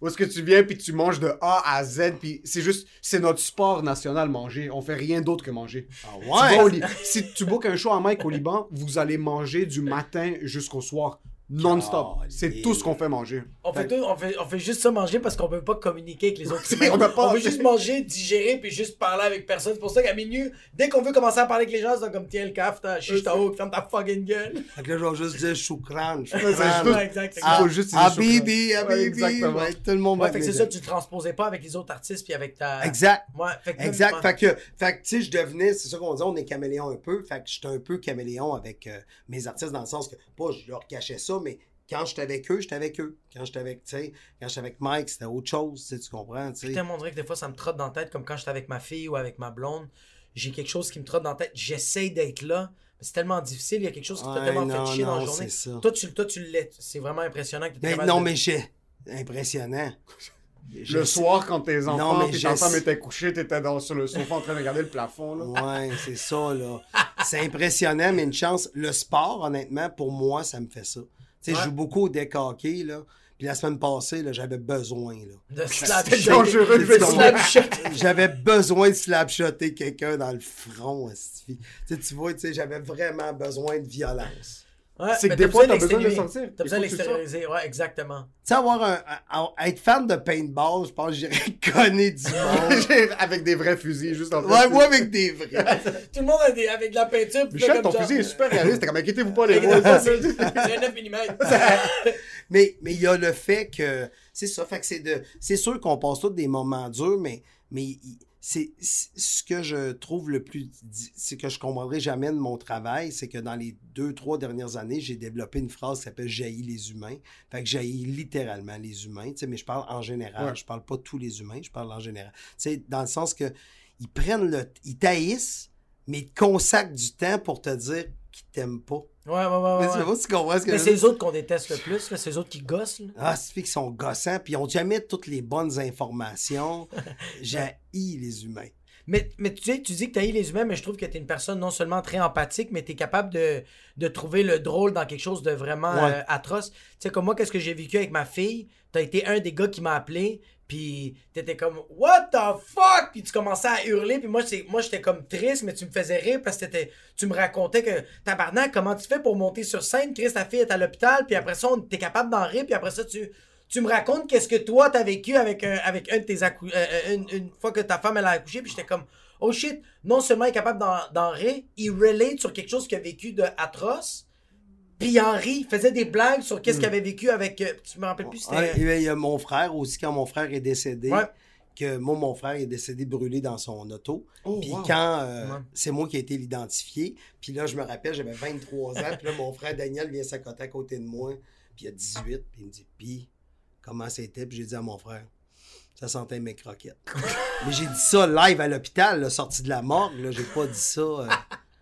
tu. Où est-ce que tu viens puis tu manges de A à Z puis c'est juste c'est notre sport national manger. On fait rien d'autre que manger. Ah Tu vas ouais? au Li- si tu bookes un show à Mike au Liban, vous allez manger du matin jusqu'au soir non-stop. C'est tout ce qu'on fait manger. On fait, tout- on, fait, on fait juste ça manger parce qu'on peut pas communiquer avec les autres on peut pas- veut juste manger, digérer, puis juste parler avec personne. C'est pour ça qu'à minuit, dès qu'on veut commencer à parler avec les gens, c'est comme tiens le caf, chiche ta haut, ferme ta fucking gueule. Fait que là, je vais juste dire choukran. juste- Ah, faut juste dire choukran. bibi, Ouais, bibi. exactement. Ouais, tout le monde va Ouais, fait que c'est ça, tu transposais pas avec les autres artistes puis avec ta. Exact. Ouais, fait que Exact. Fait que, fait que, tu sais, je devenais, c'est ça qu'on dit, on est caméléon un peu. Fait que j'étais un peu caméléon avec euh, mes artistes dans le sens que, pas, je leur cachais ça, mais quand j'étais avec eux, j'étais avec eux. Quand j'étais avec, tu sais, quand j'étais avec Mike, c'était autre chose, tu comprends, tu sais. Dirait que des fois, ça me trotte dans la tête, comme quand j'étais avec ma fille ou avec ma blonde. J'ai quelque chose qui me trotte dans la tête. J'essaye d'être là. mais C'est tellement difficile. Il y a quelque chose qui t'a tellement fait chier dans la journée. Toi, tu, toi, tu l'es. C'est vraiment impressionnant que tu Mais non, mais j'ai. Impressionnant. Le soir quand tes enfants mais femme sais- était couchée, t'étais dans sur le sofa en train de regarder le plafond là. Ouais, c'est ça, là. C'est impressionnant, mais une chance. Le sport, honnêtement, pour moi, ça me fait ça. Tu sais, je joue beaucoup au deck hockey, là. Puis la semaine passée, là, j'avais besoin, là. De slap C'était shot. dangereux, De je vais slap shot. J'avais besoin de slapshotter quelqu'un dans le front. Tu sais, tu vois, tu sais, j'avais vraiment besoin de violence. Ouais, C'est que des fois, t'as besoin de sortir. T'as besoin de l'extérioriser. Ouais, exactement. Tu sais, avoir un, un- un- être fan de paintball, je pense que j'irais conner du monde. Avec des vrais fusils juste en ouais, moi avec des vrais. Tout le monde a des, avec de la peinture. puis Michel, ton fusil est super réaliste. T'es comme inquiétez-vous pas les C'est un 9 mm. mais mais il y a le fait que c'est ça fait que c'est de c'est sûr qu'on passe tous des moments durs mais mais il- c'est ce que je trouve le plus c'est que je comprendrai jamais de mon travail c'est que dans les deux trois dernières années j'ai développé une phrase qui s'appelle jaillit les humains fait que jaillit littéralement les humains tu sais mais je parle en général Ouais. je parle pas tous les humains je parle en général tu sais dans le sens que ils prennent le ils taillissent mais ils te consacrent du temps pour te dire qu'ils t'aiment pas Ouais, ouais, ouais. mais ouais. tu tu comprends ce que Mais c'est les autres qu'on déteste le plus, là. c'est les autres qui gossent. là. ah, c'est fait qu'ils sont gossants, puis ils ont jamais toutes les bonnes informations. J'ai les humains. Mais, mais tu sais, tu dis que tu les humains, mais je trouve que tu es une personne non seulement très empathique, mais tu es capable de, de trouver le drôle dans quelque chose de vraiment Ouais. euh, atroce. Tu sais, comme moi, qu'est-ce que j'ai vécu avec ma fille? Tu as été un des gars qui m'a appelé, puis tu étais comme What the fuck? Puis tu commençais à hurler, puis moi, moi j'étais comme triste, mais tu me faisais rire parce que t'étais- tu me racontais que Tabarnak, comment tu fais pour monter sur scène? Chris, ta fille est à l'hôpital, puis après ça, t'es capable d'en rire, puis après ça, tu. Tu me racontes qu'est-ce que toi t'as vécu avec un, avec de tes euh, euh, une, une fois que ta femme elle a accouché puis j'étais comme oh shit non seulement il est capable d'en rire il relate sur quelque chose qu'il a vécu de atroce puis il en rit il faisait des blagues sur qu'est-ce qu'il avait vécu avec euh, tu me rappelles plus c'était Ouais, il y a mon frère aussi, quand mon frère est décédé, Ouais. que moi, mon frère est décédé brûlé dans son auto. Oh, puis wow. quand euh, Ouais. c'est moi qui ai été l'identifié, puis là, je me rappelle, j'avais 23 ans, puis là, mon frère Daniel vient s'accoter à côté de moi, puis il a 18, puis il me dit, puis comment c'était? Puis j'ai dit à mon frère, ça sentait mes croquettes. Mais j'ai dit ça live à l'hôpital, sorti de la morgue, là, j'ai pas dit ça. euh,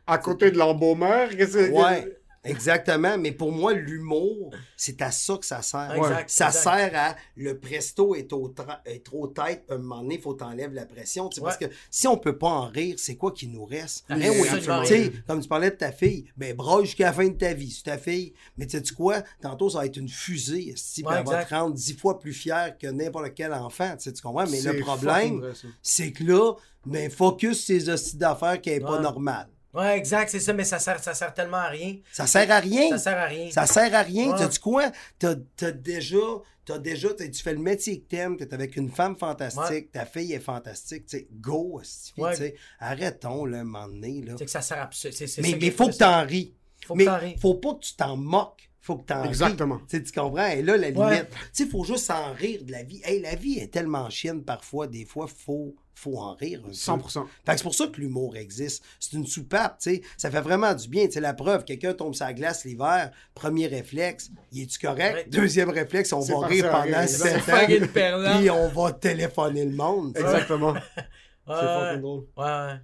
À côté de l'embaumeur, qu'est-ce que Ouais, exactement. Mais pour moi, l'humour, c'est à ça que ça sert. Exact, ça exact. sert à le presto est, au tra- est trop tête, à un moment donné, il faut t'enlèves la pression. Parce que si on peut pas en rire, c'est quoi qui nous reste? Oui, comme tu parlais de ta fille, ben braille jusqu'à la fin de ta vie, c'est ta fille. Mais tu sais quoi? Tantôt, ça va être une fusée, Ouais, elle va te rendre dix fois plus fier que n'importe quel enfant. Tu sais, tu comprends? Mais le problème, c'est que là, ben focus ces hosties d'affaires qui n'est pas Ouais. Ouais exact c'est ça mais ça sert ça sert tellement à rien Ça sert à rien. ça sert à rien Ça sert à rien. Ouais. T'as-tu quoi? T'as as déjà. T'as déjà. t'as- tu fais le métier que t'aimes, t'es avec une femme fantastique, Ouais. ta fille est fantastique. Tu sais, go, esti, Ouais. tu. Arrêtons, là, un moment donné, là. c'est que ça sert à c'est, c'est, c'est Mais il faut que t'en ris. Faut que mais t'en ris. faut pas que tu t'en moques. Faut que t'en ris. Exactement. Tu sais, tu comprends? Et là, la limite. Ouais. Tu sais, faut juste en rire de la vie. Hey, la vie est tellement chienne parfois. Des fois, faut, faut en rire. un peu. 100%. Fait que c'est pour ça que l'humour existe. C'est une soupape, tu sais. Ça fait vraiment du bien. Sais, la preuve, quelqu'un tombe sur la glace l'hiver, premier réflexe, il est-tu correct? Ouais. Deuxième réflexe, on C'est va rire pendant exact. 7 Fucking ans. Puis on va téléphoner le monde. Exactement. Ouais, C'est fucking drôle. ouais ouais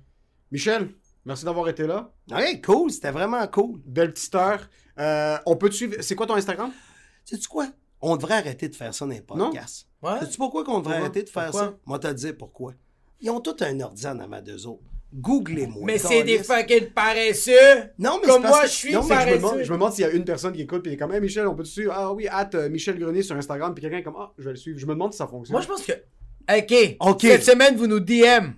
Michel, Merci d'avoir été là. Ouais, cool, c'était vraiment cool. Belle petite heure. Euh, on peut te suivre. C'est quoi ton Instagram? Sais-tu quoi? On devrait arrêter de faire ça dans les podcasts. Ouais. Sais-tu pourquoi qu'on devrait Pourquoi? arrêter de faire Pourquoi? ça? Moi, te dire pourquoi. Ils ont tout un ordi en avant d'eux autres. Googlez-moi. Mais c'est des fucking paresseux. Non, mais Comme moi, que- je suis non, je, me demande, je me demande s'il y a une personne qui écoute puis est comme Hey, Michel, on peut te suivre Ah oui, hâte Michel Grenier sur Instagram puis quelqu'un est comme Ah, je vais le suivre. Je me demande si ça fonctionne. Moi, je pense que. Ok. Ok. Cette semaine, vous nous DM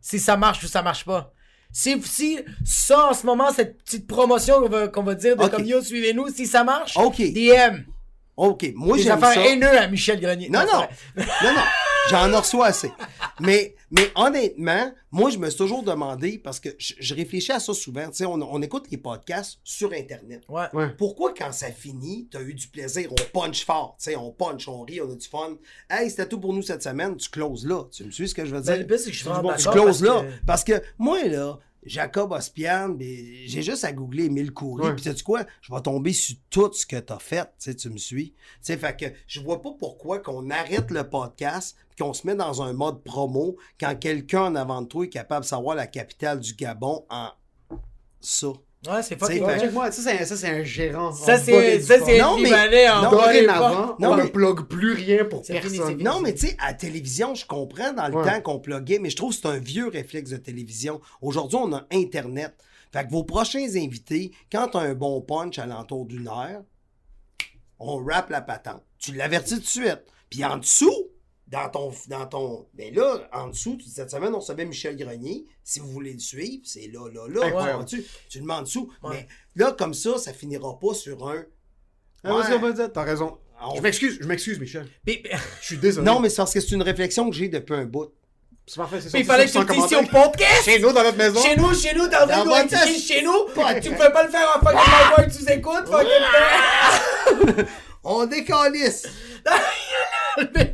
si ça marche ou ça marche pas. Si, si ça, en ce moment, cette petite promotion qu'on va, dire de Ok. comme yo, suivez-nous, si ça marche, Ok. DM. OK, moi, j'aime affaires ça. haineux à Michel Grenier. Non, non. non, non. J'en reçois assez. Mais, mais honnêtement, moi, je me suis toujours demandé, parce que je, je réfléchis à ça souvent, tu sais, on, on écoute les podcasts sur Internet. Ouais. Ouais. Pourquoi, quand ça finit, t'as eu du plaisir, on punch fort, tu sais, on punch, on rit, on a du fun. Hey, c'était tout pour nous cette semaine, tu closes là. Tu me suis ce que je veux Ben, dire? le pire, c'est que je suis vraiment tu closes parce là. que- Parce que moi, là, Jacob Ospian, j'ai juste à googler Émile Coury. Puis, sais-tu quoi? Je vais tomber sur tout ce que t'as fait. Tu tu me suis. Tu sais, fait que je vois pas pourquoi qu'on arrête le podcast qu'on se met dans un mode promo quand quelqu'un en avant de toi est capable de savoir la capitale du Gabon en ça. Ouais, c'est fait- Check-moi, ça, c'est ça, c'est un gérant. Ça, c'est ça, c'est Non, mais- en non, Dorénavant. Non, on mais- ne plug plus rien pour fini, personne. fini. Non, mais tu sais, à télévision, je comprends dans le Ouais. temps qu'on pluguait, mais je trouve que c'est un vieux réflexe de télévision. Aujourd'hui, on a Internet. Fait que vos prochains invités, quand t'as un bon punch à l'entour d'une heure, on rappe la patente. Tu l'avertis tout de suite. Puis en dessous, dans ton. Dans ton ben là, en dessous, tu- cette semaine, on savait Michel Grenier. Si vous voulez le suivre, c'est là, là, là. Incroyable. Tu, tu le mets en dessous. Ouais. Mais là, comme ça, ça finira pas sur un. Ah, vas-y, Ouais. T'as raison. On- Je m'excuse, je m'excuse, Michel. Je suis désolé. Non, mais c'est parce que c'est une réflexion que j'ai depuis un bout. c'est parfait, c'est Puis il fallait que tu le 100 dises sur commentaires. podcast. Chez nous, dans notre maison. Chez nous, chez nous, dans Dans test. chez nous. Tu peux pas le faire en fucking my boy, tu écoutes, fucking On décalisse.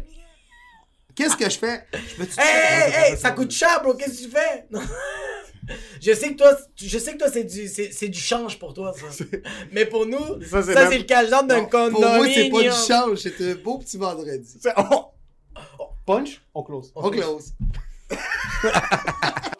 Qu'est-ce que je fais? Je peux Hey, hey, hey, ça coûte cher, bro, qu'est-ce que tu fais? Non. Je sais que toi, je sais que toi c'est du, c'est, c'est du change pour toi, ça. Mais pour nous, Ça, c'est même- le cash-down d'un Pour moi, c'est pas du condominium. change, c'est un beau petit vendredi. Punch, on close. On close.